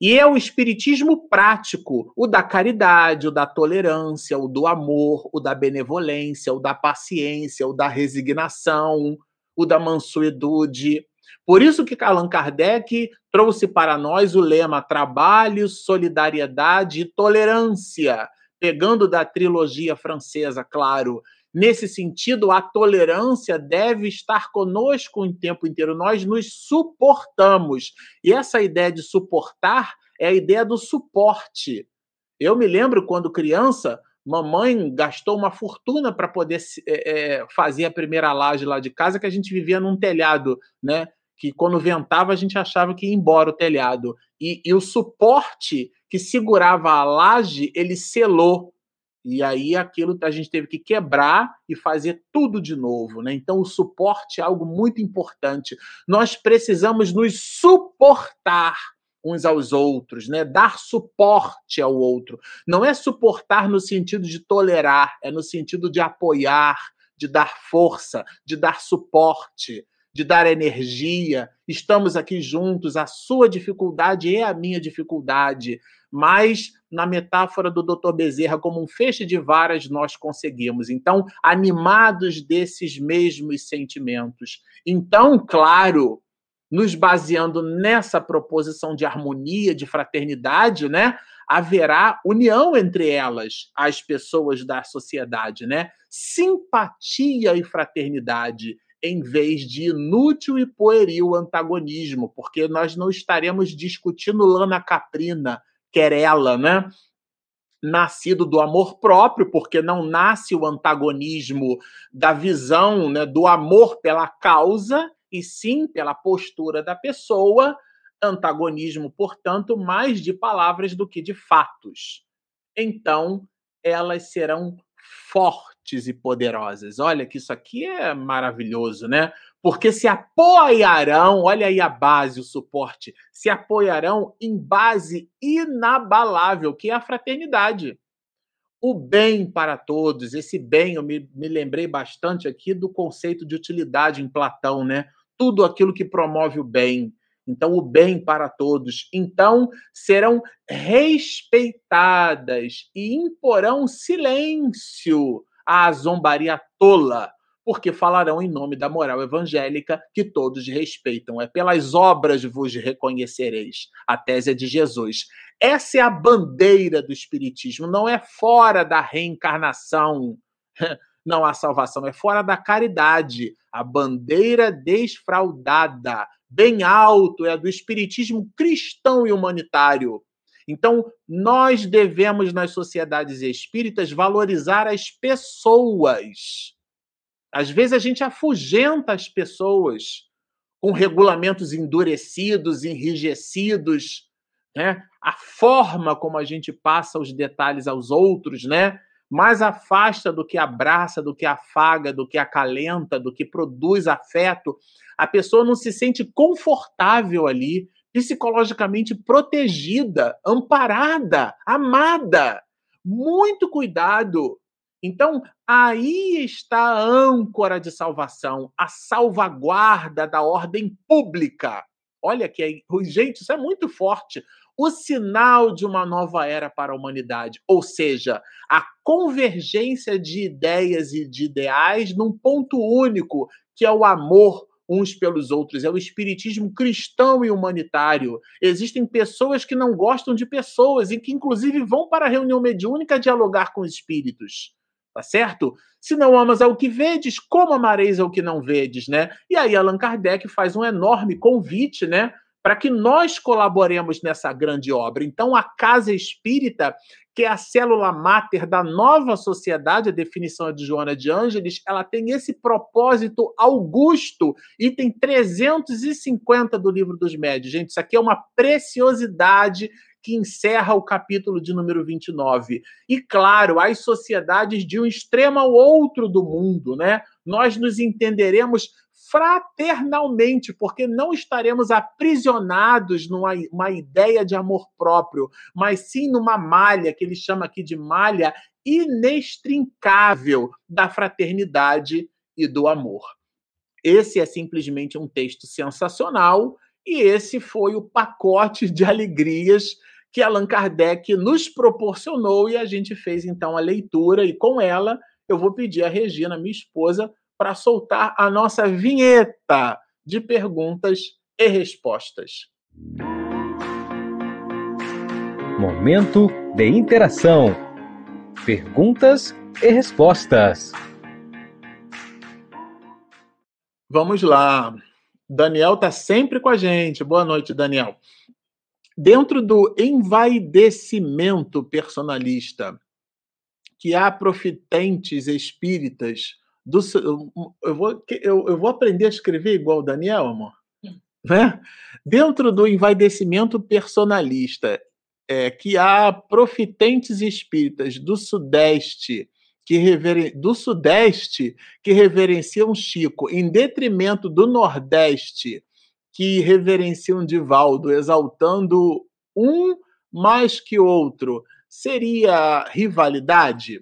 E é o espiritismo prático, o da caridade, o da tolerância, o do amor, o da benevolência, o da paciência, o da resignação, o da mansuetude. Por isso que Allan Kardec trouxe para nós o lema trabalho, solidariedade e tolerância, pegando da trilogia francesa, claro. Nesse sentido, a tolerância deve estar conosco o tempo inteiro. Nós nos suportamos. E essa ideia de suportar é a ideia do suporte. Eu me lembro quando criança, mamãe gastou uma fortuna para poder é, fazer a primeira laje lá de casa, que a gente vivia num telhado, né? Que quando ventava a gente achava que ia embora o telhado. E, e o suporte que segurava a laje, ele selou e aí aquilo a gente teve que quebrar e fazer tudo de novo, né? Então o suporte é algo muito importante. Nós precisamos nos suportar uns aos outros, né? Dar suporte ao outro. Não é suportar no sentido de tolerar, é no sentido de apoiar, de dar força, de dar suporte, de dar energia. Estamos aqui juntos, a sua dificuldade é a minha dificuldade mas na metáfora do Dr. Bezerra, como um feixe de varas, nós conseguimos. Então, animados desses mesmos sentimentos. Então, claro, nos baseando nessa proposição de harmonia, de fraternidade, né? Haverá união entre elas, as pessoas da sociedade, né? Simpatia e fraternidade em vez de inútil e pueril antagonismo, porque nós não estaremos discutindo lana caprina, querela, né? Nascido do amor próprio, porque não nasce o antagonismo da visão né, do amor pela causa, e sim pela postura da pessoa, antagonismo, portanto, mais de palavras do que de fatos. Então, elas serão fortes e poderosas. Olha que isso aqui é maravilhoso, né? Porque se apoiarão, olha aí a base, o suporte, se apoiarão em base inabalável, que é a fraternidade. O bem para todos, esse bem, eu me, me lembrei bastante aqui do conceito de utilidade em Platão, né? Tudo aquilo que promove o bem, então, o bem para todos. Então, serão respeitadas e imporão silêncio à zombaria tola, porque falarão em nome da moral evangélica que todos respeitam. É pelas obras vos reconhecereis. A tese é de Jesus. Essa é a bandeira do Espiritismo, não é fora da reencarnação. Não há salvação, é fora da caridade. A bandeira desfraudada bem alto, é a do espiritismo cristão e humanitário. Então, nós devemos, nas sociedades espíritas, valorizar as pessoas. Às vezes a gente afugenta as pessoas com regulamentos endurecidos, enrijecidos, né? A forma como a gente passa os detalhes aos outros, né? mais afasta do que abraça, do que afaga, do que acalenta, do que produz afeto. A pessoa não se sente confortável ali, psicologicamente protegida, amparada, amada. Muito cuidado. Então, aí está a âncora de salvação, a salvaguarda da ordem pública. Olha que, gente, isso é muito forte o sinal de uma nova era para a humanidade, ou seja, a convergência de ideias e de ideais num ponto único, que é o amor uns pelos outros, é o espiritismo cristão e humanitário. Existem pessoas que não gostam de pessoas e que inclusive vão para a reunião mediúnica dialogar com espíritos. Tá certo? Se não amas ao que vedes, como amareis ao que não vedes, né? E aí Allan Kardec faz um enorme convite, né, para que nós colaboremos nessa grande obra. Então, a Casa Espírita, que é a célula máter da nova sociedade, a definição é de Joana de Ângeles, ela tem esse propósito augusto, item 350 do Livro dos Médios. Gente, isso aqui é uma preciosidade que encerra o capítulo de número 29. E, claro, as sociedades de um extremo ao outro do mundo, né? Nós nos entenderemos fraternalmente, porque não estaremos aprisionados numa uma ideia de amor próprio, mas sim numa malha, que ele chama aqui de malha inextrincável da fraternidade e do amor. Esse é simplesmente um texto sensacional e esse foi o pacote de alegrias que Allan Kardec nos proporcionou e a gente fez então a leitura e com ela eu vou pedir a Regina, minha esposa, para soltar a nossa vinheta de perguntas e respostas. Momento de interação. Perguntas e respostas. Vamos lá. Daniel está sempre com a gente. Boa noite, Daniel. Dentro do envaidecimento personalista, que há profitentes espíritas do, eu, vou, eu, eu vou aprender a escrever igual o Daniel, amor? Hum. Né? Dentro do envaidecimento personalista, é, que há profitentes espíritas do Sudeste que reveren... do Sudeste que reverenciam Chico, em detrimento do Nordeste que reverenciam Divaldo, exaltando um mais que outro, seria rivalidade?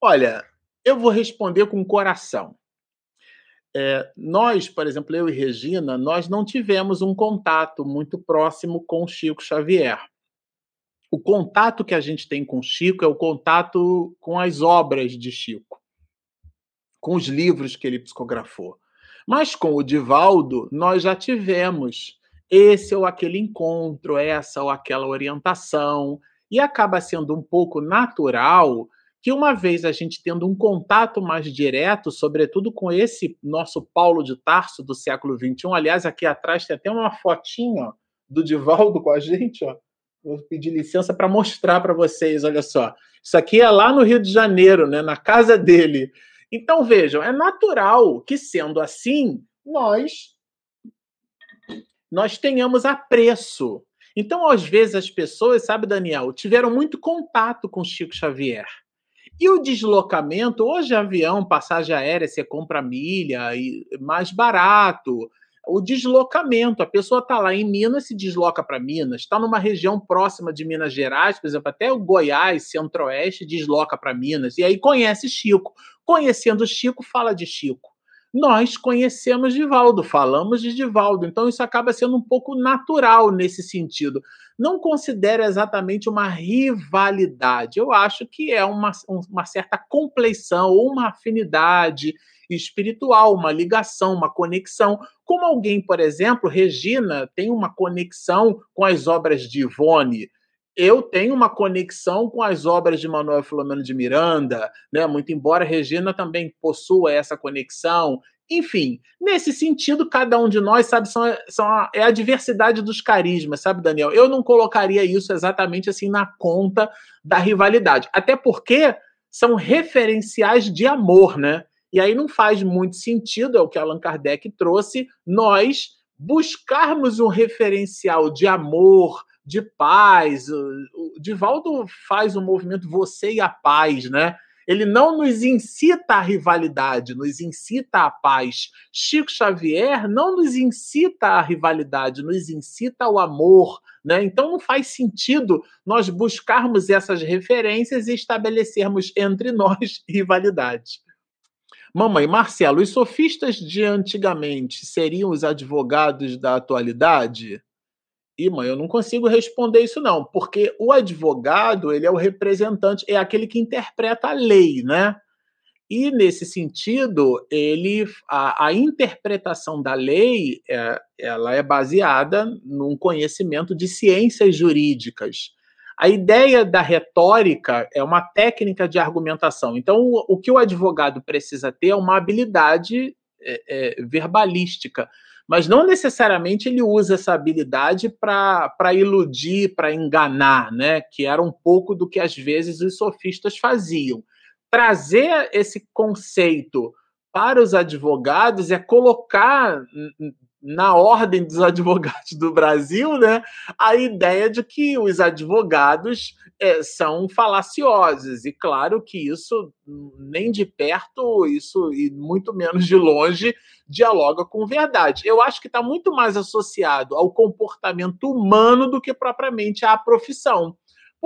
Olha, eu vou responder com o coração. É, nós, por exemplo, eu e Regina, nós não tivemos um contato muito próximo com Chico Xavier. O contato que a gente tem com Chico é o contato com as obras de Chico, com os livros que ele psicografou. Mas com o Divaldo, nós já tivemos esse ou aquele encontro, essa ou aquela orientação, e acaba sendo um pouco natural que uma vez a gente tendo um contato mais direto, sobretudo com esse nosso Paulo de Tarso do século XXI, aliás, aqui atrás tem até uma fotinha do Divaldo com a gente, ó. Vou pedir licença para mostrar para vocês, olha só. Isso aqui é lá no Rio de Janeiro, né, na casa dele. Então vejam, é natural que sendo assim, nós nós tenhamos apreço. Então, às vezes as pessoas, sabe, Daniel, tiveram muito contato com Chico Xavier. E o deslocamento, hoje avião, passagem aérea, você compra milha, e mais barato. O deslocamento, a pessoa está lá em Minas, se desloca para Minas, está numa região próxima de Minas Gerais, por exemplo, até o Goiás, Centro-Oeste, desloca para Minas, e aí conhece Chico. Conhecendo Chico, fala de Chico nós conhecemos Divaldo, falamos de Divaldo, então isso acaba sendo um pouco natural nesse sentido. Não considero exatamente uma rivalidade, eu acho que é uma, uma certa compleição ou uma afinidade espiritual, uma ligação, uma conexão. Como alguém, por exemplo, Regina tem uma conexão com as obras de Ivone, eu tenho uma conexão com as obras de Manuel Filomeno de Miranda, né? muito embora Regina também possua essa conexão. Enfim, nesse sentido, cada um de nós, sabe, são, são a, é a diversidade dos carismas, sabe, Daniel? Eu não colocaria isso exatamente assim na conta da rivalidade. Até porque são referenciais de amor, né? E aí não faz muito sentido, é o que Allan Kardec trouxe, nós buscarmos um referencial de amor, de paz. O Divaldo faz o movimento Você e a Paz, né? Ele não nos incita à rivalidade, nos incita à paz. Chico Xavier não nos incita à rivalidade, nos incita ao amor. Né? Então não faz sentido nós buscarmos essas referências e estabelecermos entre nós rivalidade. Mamãe, Marcelo, os sofistas de antigamente seriam os advogados da atualidade? E, mãe, eu não consigo responder isso não, porque o advogado, ele é o representante, é aquele que interpreta a lei, né? E, nesse sentido, ele a, a interpretação da lei é, ela é baseada num conhecimento de ciências jurídicas. A ideia da retórica é uma técnica de argumentação. Então, o, o que o advogado precisa ter é uma habilidade é, é, verbalística mas não necessariamente ele usa essa habilidade para iludir, para enganar, né? Que era um pouco do que às vezes os sofistas faziam. Trazer esse conceito para os advogados é colocar na ordem dos advogados do Brasil, né, a ideia de que os advogados é, são falaciosos. E claro que isso, nem de perto, isso e muito menos de longe, dialoga com verdade. Eu acho que está muito mais associado ao comportamento humano do que propriamente à profissão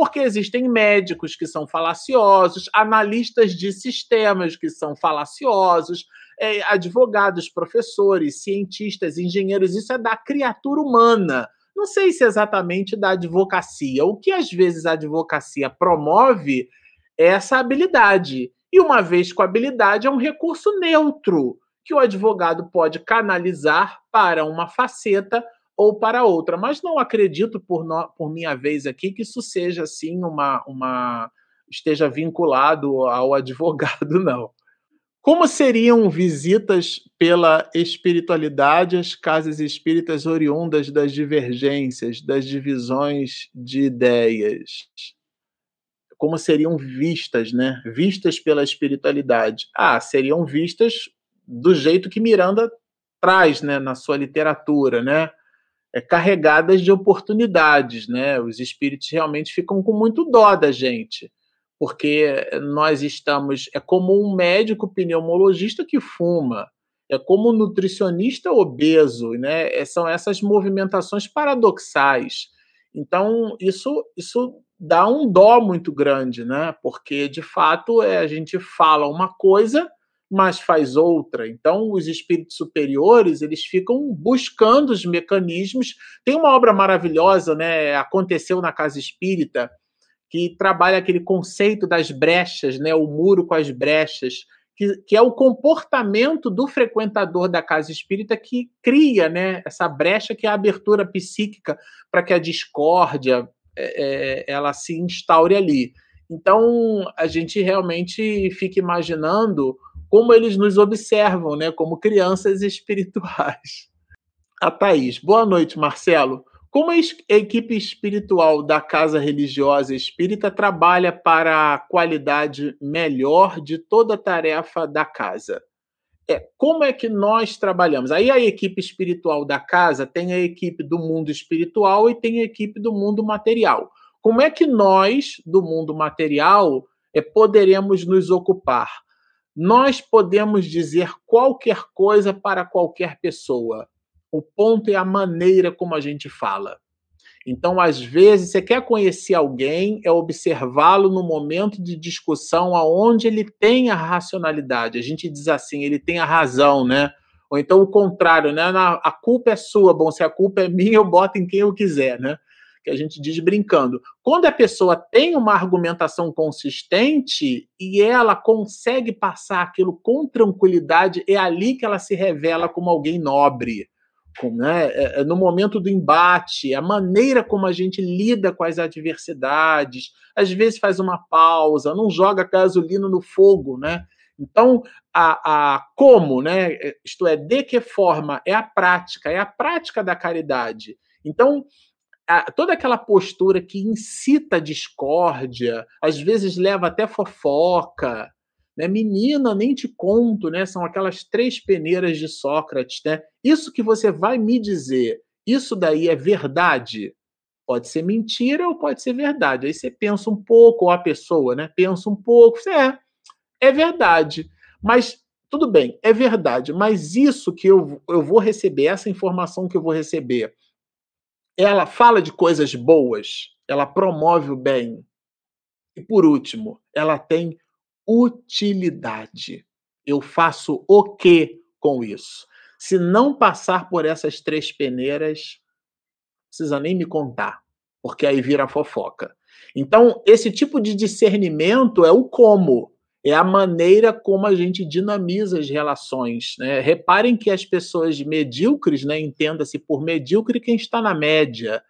porque existem médicos que são falaciosos, analistas de sistemas que são falaciosos, é, advogados, professores, cientistas, engenheiros, isso é da criatura humana. Não sei se exatamente da advocacia. O que às vezes a advocacia promove é essa habilidade. E uma vez com habilidade, é um recurso neutro que o advogado pode canalizar para uma faceta ou para outra. Mas não acredito, por, no, por minha vez aqui, que isso seja assim uma, uma esteja vinculado ao advogado, não. Como seriam visitas pela espiritualidade às casas espíritas oriundas das divergências, das divisões de ideias? Como seriam vistas, né? Vistas pela espiritualidade. Ah, seriam vistas do jeito que Miranda traz, né, na sua literatura, né? É, carregadas de oportunidades, né? Os espíritos realmente ficam com muito dó da gente porque nós estamos. É como um médico pneumologista que fuma, é como um nutricionista obeso, né? É, são essas movimentações paradoxais. Então, isso, isso dá um dó muito grande, né? Porque, de fato, é, a gente fala uma coisa, mas faz outra. Então, os espíritos superiores, eles ficam buscando os mecanismos. Tem uma obra maravilhosa, né? Aconteceu na Casa Espírita, que trabalha aquele conceito das brechas, né, o muro com as brechas, que, que é o comportamento do frequentador da casa espírita que cria né, essa brecha que é a abertura psíquica para que a discórdia é, é, ela se instaure ali. Então, a gente realmente fica imaginando como eles nos observam, né, como crianças espirituais. A Thaís. Boa noite, Marcelo. Como a equipe espiritual da Casa Religiosa Espírita trabalha para a qualidade melhor de toda a tarefa da casa? É, como é que nós trabalhamos? Aí a equipe espiritual da casa tem a equipe do mundo espiritual e tem a equipe do mundo material. Como é que nós, do mundo material, é, poderemos nos ocupar? Nós podemos dizer qualquer coisa para qualquer pessoa. O ponto é a maneira como a gente fala. Então, às vezes, você quer conhecer alguém, é observá-lo no momento de discussão aonde ele tem a racionalidade. A gente diz assim, ele tem a razão, né? Ou então o contrário, né? A culpa é sua. Bom, se a culpa é minha, eu boto em quem eu quiser, né? Que a gente diz brincando. Quando a pessoa tem uma argumentação consistente e ela consegue passar aquilo com tranquilidade, é ali que ela se revela como alguém nobre né, é, é, no momento do embate, a maneira como a gente lida com as adversidades, às vezes faz uma pausa, não joga gasolina no fogo, né? Então, a, a como, né? Isto é, de que forma é a prática, é a prática da caridade. Então, a, toda aquela postura que incita discórdia, às vezes leva até fofoca, né? Menina, nem te conto, né? São aquelas três peneiras de Sócrates, né? Isso que você vai me dizer, isso daí é verdade? Pode ser mentira ou pode ser verdade. Aí você pensa um pouco, ou a pessoa, né? Pensa um pouco, é, é verdade. Mas tudo bem, é verdade, mas isso que eu, eu vou receber, essa informação que eu vou receber, ela fala de coisas boas, ela promove o bem. E por último, ela tem utilidade. Eu faço o que com isso? Se não passar por essas três peneiras, precisa nem me contar, porque aí vira fofoca. Então, esse tipo de discernimento é o como, é a maneira como a gente dinamiza as relações. Né? Reparem que as pessoas medíocres, né, entenda-se por medíocre quem está na média,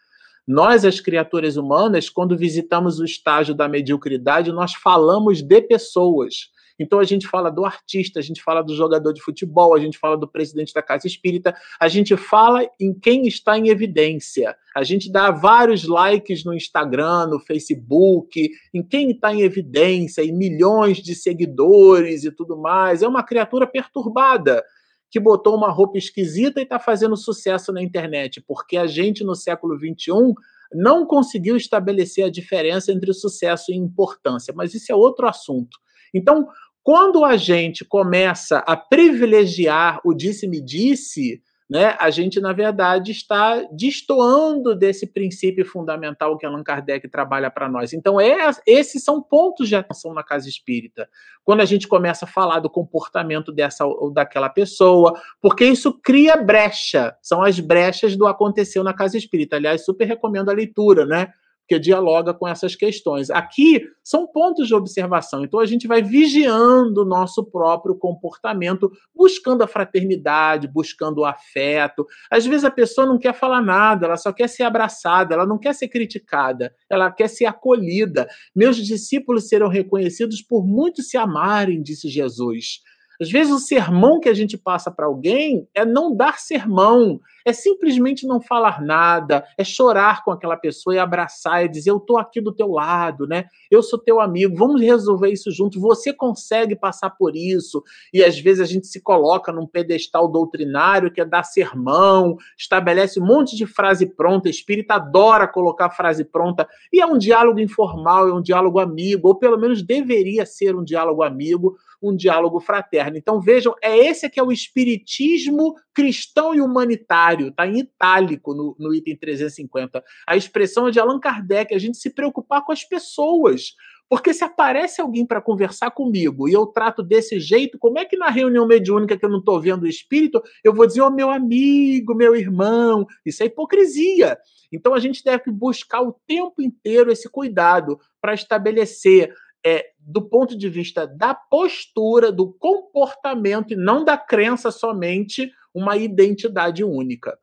nós, as criaturas humanas, quando visitamos o estágio da mediocridade, nós falamos de pessoas. Então a gente fala do artista, a gente fala do jogador de futebol, a gente fala do presidente da casa espírita, a gente fala em quem está em evidência. A gente dá vários likes no Instagram, no Facebook, em quem está em evidência, em milhões de seguidores e tudo mais. É uma criatura perturbada que botou uma roupa esquisita e está fazendo sucesso na internet, porque a gente no século XXI não conseguiu estabelecer a diferença entre sucesso e importância, mas isso é outro assunto. Então, quando a gente começa a privilegiar o disse-me-disse, né, a gente, na verdade, está destoando desse princípio fundamental que Allan Kardec trabalha para nós. Então, é, esses são pontos de atenção na casa espírita. Quando a gente começa a falar do comportamento dessa ou daquela pessoa, porque isso cria brecha, são as brechas do aconteceu na casa espírita. Aliás, super recomendo a leitura, né? Que dialoga com essas questões. Aqui são pontos de observação, então a gente vai vigiando o nosso próprio comportamento, buscando a fraternidade, buscando o afeto. Às vezes a pessoa não quer falar nada, ela só quer ser abraçada, ela não quer ser criticada, ela quer ser acolhida. Meus discípulos serão reconhecidos por muito se amarem, disse Jesus. Às vezes o sermão que a gente passa para alguém é não dar sermão, é simplesmente não falar nada, é chorar com aquela pessoa e abraçar e dizer: Eu estou aqui do teu lado, né? Eu sou teu amigo, vamos resolver isso juntos. Você consegue passar por isso. E às vezes a gente se coloca num pedestal doutrinário que é dar sermão, estabelece um monte de frase pronta. Espírita adora colocar frase pronta. E é um diálogo informal, é um diálogo amigo, ou pelo menos deveria ser um diálogo amigo um diálogo fraterno. Então vejam, é esse que é o espiritismo cristão e humanitário, está em itálico no, no item 350. A expressão é de Allan Kardec, a gente se preocupar com as pessoas. Porque se aparece alguém para conversar comigo e eu trato desse jeito, como é que na reunião mediúnica que eu não estou vendo o espírito, eu vou dizer, ô oh, meu amigo, meu irmão? Isso é hipocrisia. Então a gente deve buscar o tempo inteiro esse cuidado para estabelecer é, do ponto de vista da postura, do comportamento e não da crença somente, uma identidade única.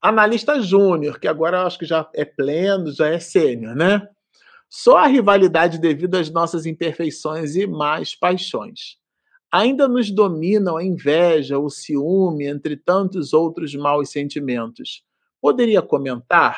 Analista júnior, que agora eu acho que já é pleno, já é sênior, né? Só a rivalidade devido às nossas imperfeições e más paixões. Ainda nos dominam a inveja, o ciúme, entre tantos outros maus sentimentos. Poderia comentar?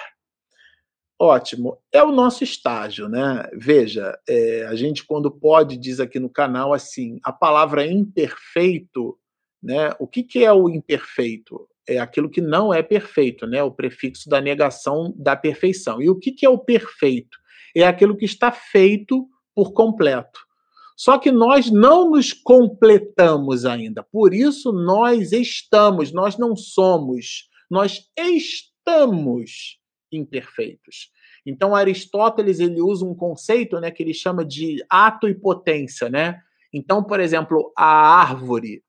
Ótimo. É o nosso estágio, né? Veja, é, a gente, quando pode, diz aqui no canal assim: a palavra imperfeito, né? O que, que é o imperfeito? É aquilo que não é perfeito, né? O prefixo da negação da perfeição. E o que, que é o perfeito? É aquilo que está feito por completo. Só que nós não nos completamos ainda. Por isso nós estamos, nós não somos, nós estamos imperfeitos. Então Aristóteles ele usa um conceito, né, que ele chama de ato e potência, né? Então, por exemplo, a árvore,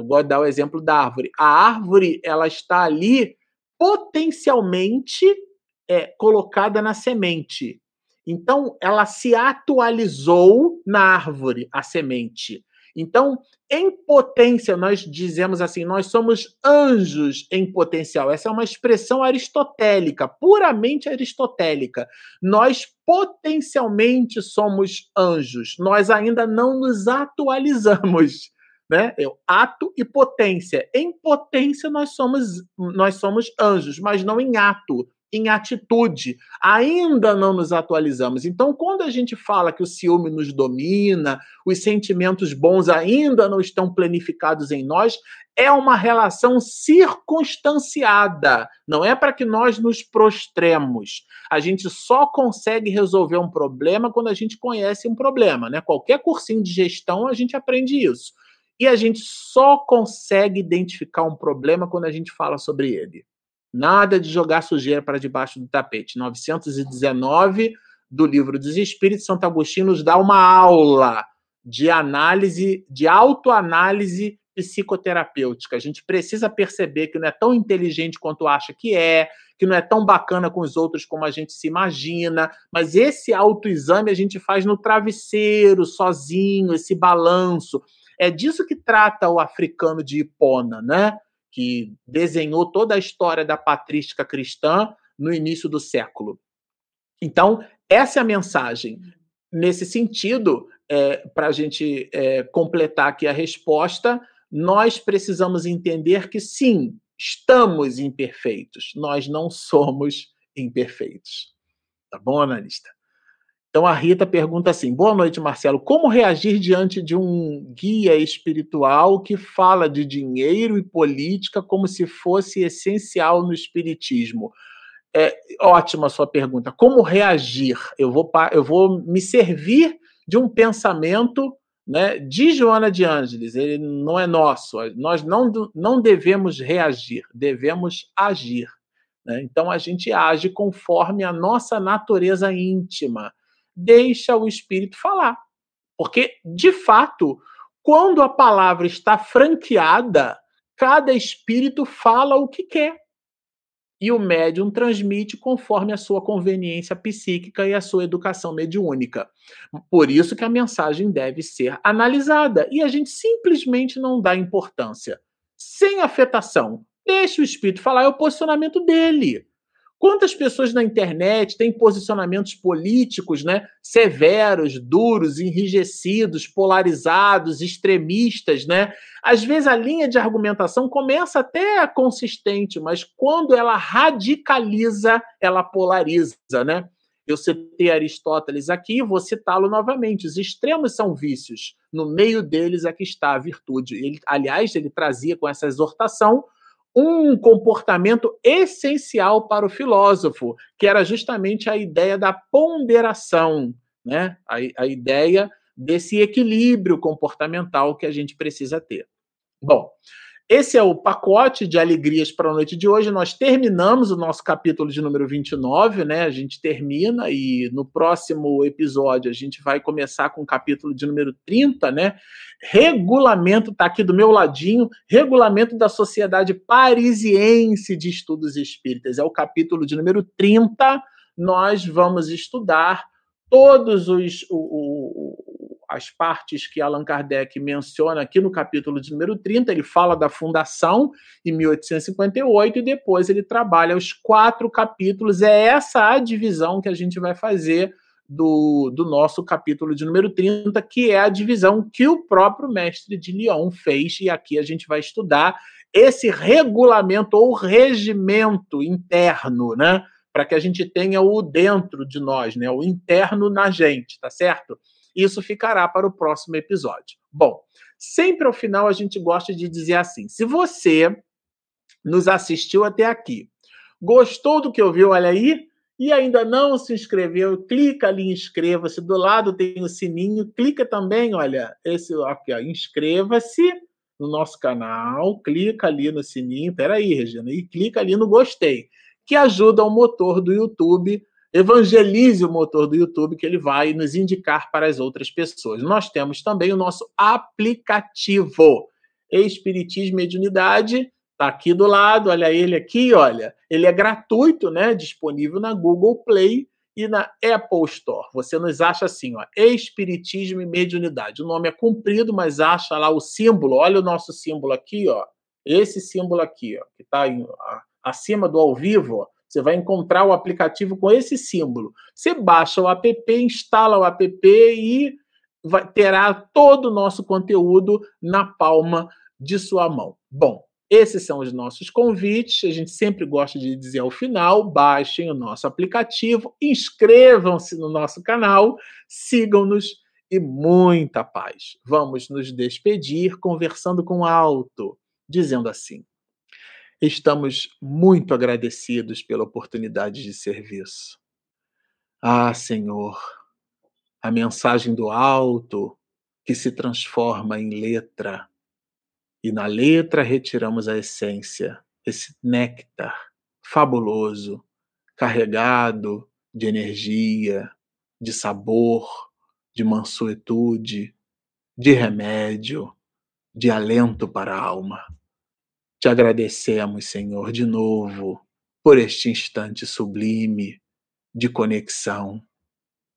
eu gosto de dar o exemplo da árvore. A árvore, ela está ali potencialmente é, colocada na semente. Então, ela se atualizou na árvore, a semente. Então, em potência, nós dizemos assim, nós somos anjos em potencial. Essa é uma expressão aristotélica, puramente aristotélica. Nós potencialmente somos anjos. Nós ainda não nos atualizamos, né? É ato e potência. Em potência nós somos nós somos anjos, mas não em ato em atitude. Ainda não nos atualizamos. Então, quando a gente fala que o ciúme nos domina, os sentimentos bons ainda não estão planificados em nós, é uma relação circunstanciada. Não é para que nós nos prostremos. A gente só consegue resolver um problema quando a gente conhece um problema, né? Qualquer cursinho de gestão a gente aprende isso. E a gente só consegue identificar um problema quando a gente fala sobre ele. Nada de jogar sujeira para debaixo do tapete. 919 do Livro dos Espíritos, Santo Agostinho nos dá uma aula de análise, de autoanálise psicoterapêutica. A gente precisa perceber que não é tão inteligente quanto acha que é, que não é tão bacana com os outros como a gente se imagina, mas esse autoexame a gente faz no travesseiro, sozinho, esse balanço. É disso que trata o africano de Hipona, né? que desenhou toda a história da patrística cristã no início do século. Então, essa é a mensagem. Nesse sentido, é, para a gente é, completar aqui a resposta, nós precisamos entender que sim, estamos imperfeitos, nós não somos imperfeitos. Tá bom, analista? Então a Rita pergunta assim: Boa noite, Marcelo. Como reagir diante de um guia espiritual que fala de dinheiro e política como se fosse essencial no espiritismo? É ótima sua pergunta. Como reagir? Eu vou, eu vou me servir de um pensamento né, de Joana de Ângeles, ele não é nosso. Nós não, não devemos reagir, devemos agir. Né? Então a gente age conforme a nossa natureza íntima deixa o espírito falar. Porque, de fato, quando a palavra está franqueada, cada espírito fala o que quer. E o médium transmite conforme a sua conveniência psíquica e a sua educação mediúnica. Por isso que a mensagem deve ser analisada e a gente simplesmente não dá importância. Sem afetação. Deixa o espírito falar, é o posicionamento dele. Quantas pessoas na internet têm posicionamentos políticos né, severos, duros, enrijecidos, polarizados, extremistas? Né? Às vezes a linha de argumentação começa até consistente, mas quando ela radicaliza, ela polariza. Né? Eu citei Aristóteles aqui, vou citá-lo novamente. Os extremos são vícios, no meio deles é que está a virtude. Ele, aliás, ele trazia com essa exortação um comportamento essencial para o filósofo, que era justamente a ideia da ponderação, né? a, a ideia desse equilíbrio comportamental que a gente precisa ter. Bom, esse é o pacote de alegrias para a noite de hoje. Nós terminamos o nosso capítulo de número 29, né? A gente termina e no próximo episódio a gente vai começar com o capítulo de número 30, né? Regulamento, tá aqui do meu ladinho, Regulamento da Sociedade Parisiense de Estudos Espíritas. É o capítulo de número 30. Nós vamos estudar todos os o, o, as partes que Allan Kardec menciona aqui no capítulo de número 30. Ele fala da fundação em 1858 e depois ele trabalha os quatro capítulos. É essa a divisão que a gente vai fazer do, do nosso capítulo de número 30, que é a divisão que o próprio mestre de Lyon fez, e aqui a gente vai estudar esse regulamento ou regimento interno, né? Para que a gente tenha o dentro de nós, né? O interno na gente, tá certo? Isso ficará para o próximo episódio. Bom, sempre ao final a gente gosta de dizer assim: se você nos assistiu até aqui, gostou do que ouviu, olha aí, e ainda não se inscreveu, clica ali inscreva-se. Do lado tem o sininho, clica também, olha, esse aqui, inscreva-se no nosso canal, clica ali no sininho, peraí, Regina, e clica ali no gostei, que ajuda o motor do YouTube, evangelize o motor do YouTube, que ele vai nos indicar para as outras pessoas. Nós temos também o nosso aplicativo, Espiritismo e Mediunidade, Está aqui do lado, olha ele aqui, olha. Ele é gratuito, né? Disponível na Google Play e na Apple Store. Você nos acha assim, ó, Espiritismo e Mediunidade. O nome é comprido, mas acha lá o símbolo. Olha o nosso símbolo aqui, ó. Esse símbolo aqui, ó, que está acima do ao vivo, ó. Você vai encontrar o aplicativo com esse símbolo. Você baixa o app, instala o app e vai, terá todo o nosso conteúdo na palma de sua mão. Bom, esses são os nossos convites. A gente sempre gosta de dizer ao final: baixem o nosso aplicativo, inscrevam-se no nosso canal, sigam-nos e muita paz. Vamos nos despedir conversando com alto, dizendo assim: Estamos muito agradecidos pela oportunidade de serviço. Ah, Senhor, a mensagem do alto que se transforma em letra e na letra retiramos a essência, esse néctar fabuloso, carregado de energia, de sabor, de mansuetude, de remédio, de alento para a alma. Te agradecemos, Senhor, de novo por este instante sublime de conexão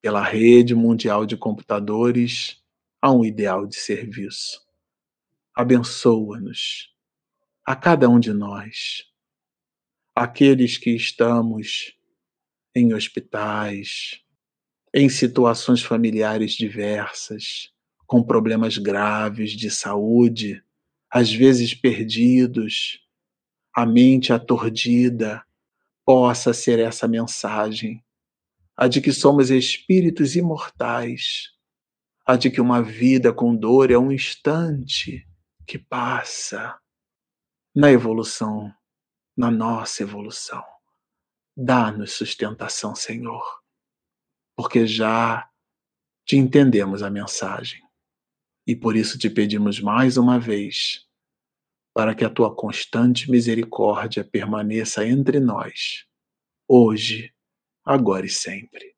pela rede mundial de computadores a um ideal de serviço. Abençoa-nos, a cada um de nós, aqueles que estamos em hospitais, em situações familiares diversas, com problemas graves de saúde, às vezes perdidos, a mente aturdida, possa ser essa mensagem, a de que somos espíritos imortais, a de que uma vida com dor é um instante que passa na evolução, na nossa evolução. Dá-nos sustentação, Senhor, porque já te entendemos a mensagem e por isso te pedimos mais uma vez para que a tua constante misericórdia permaneça entre nós, hoje, agora e sempre.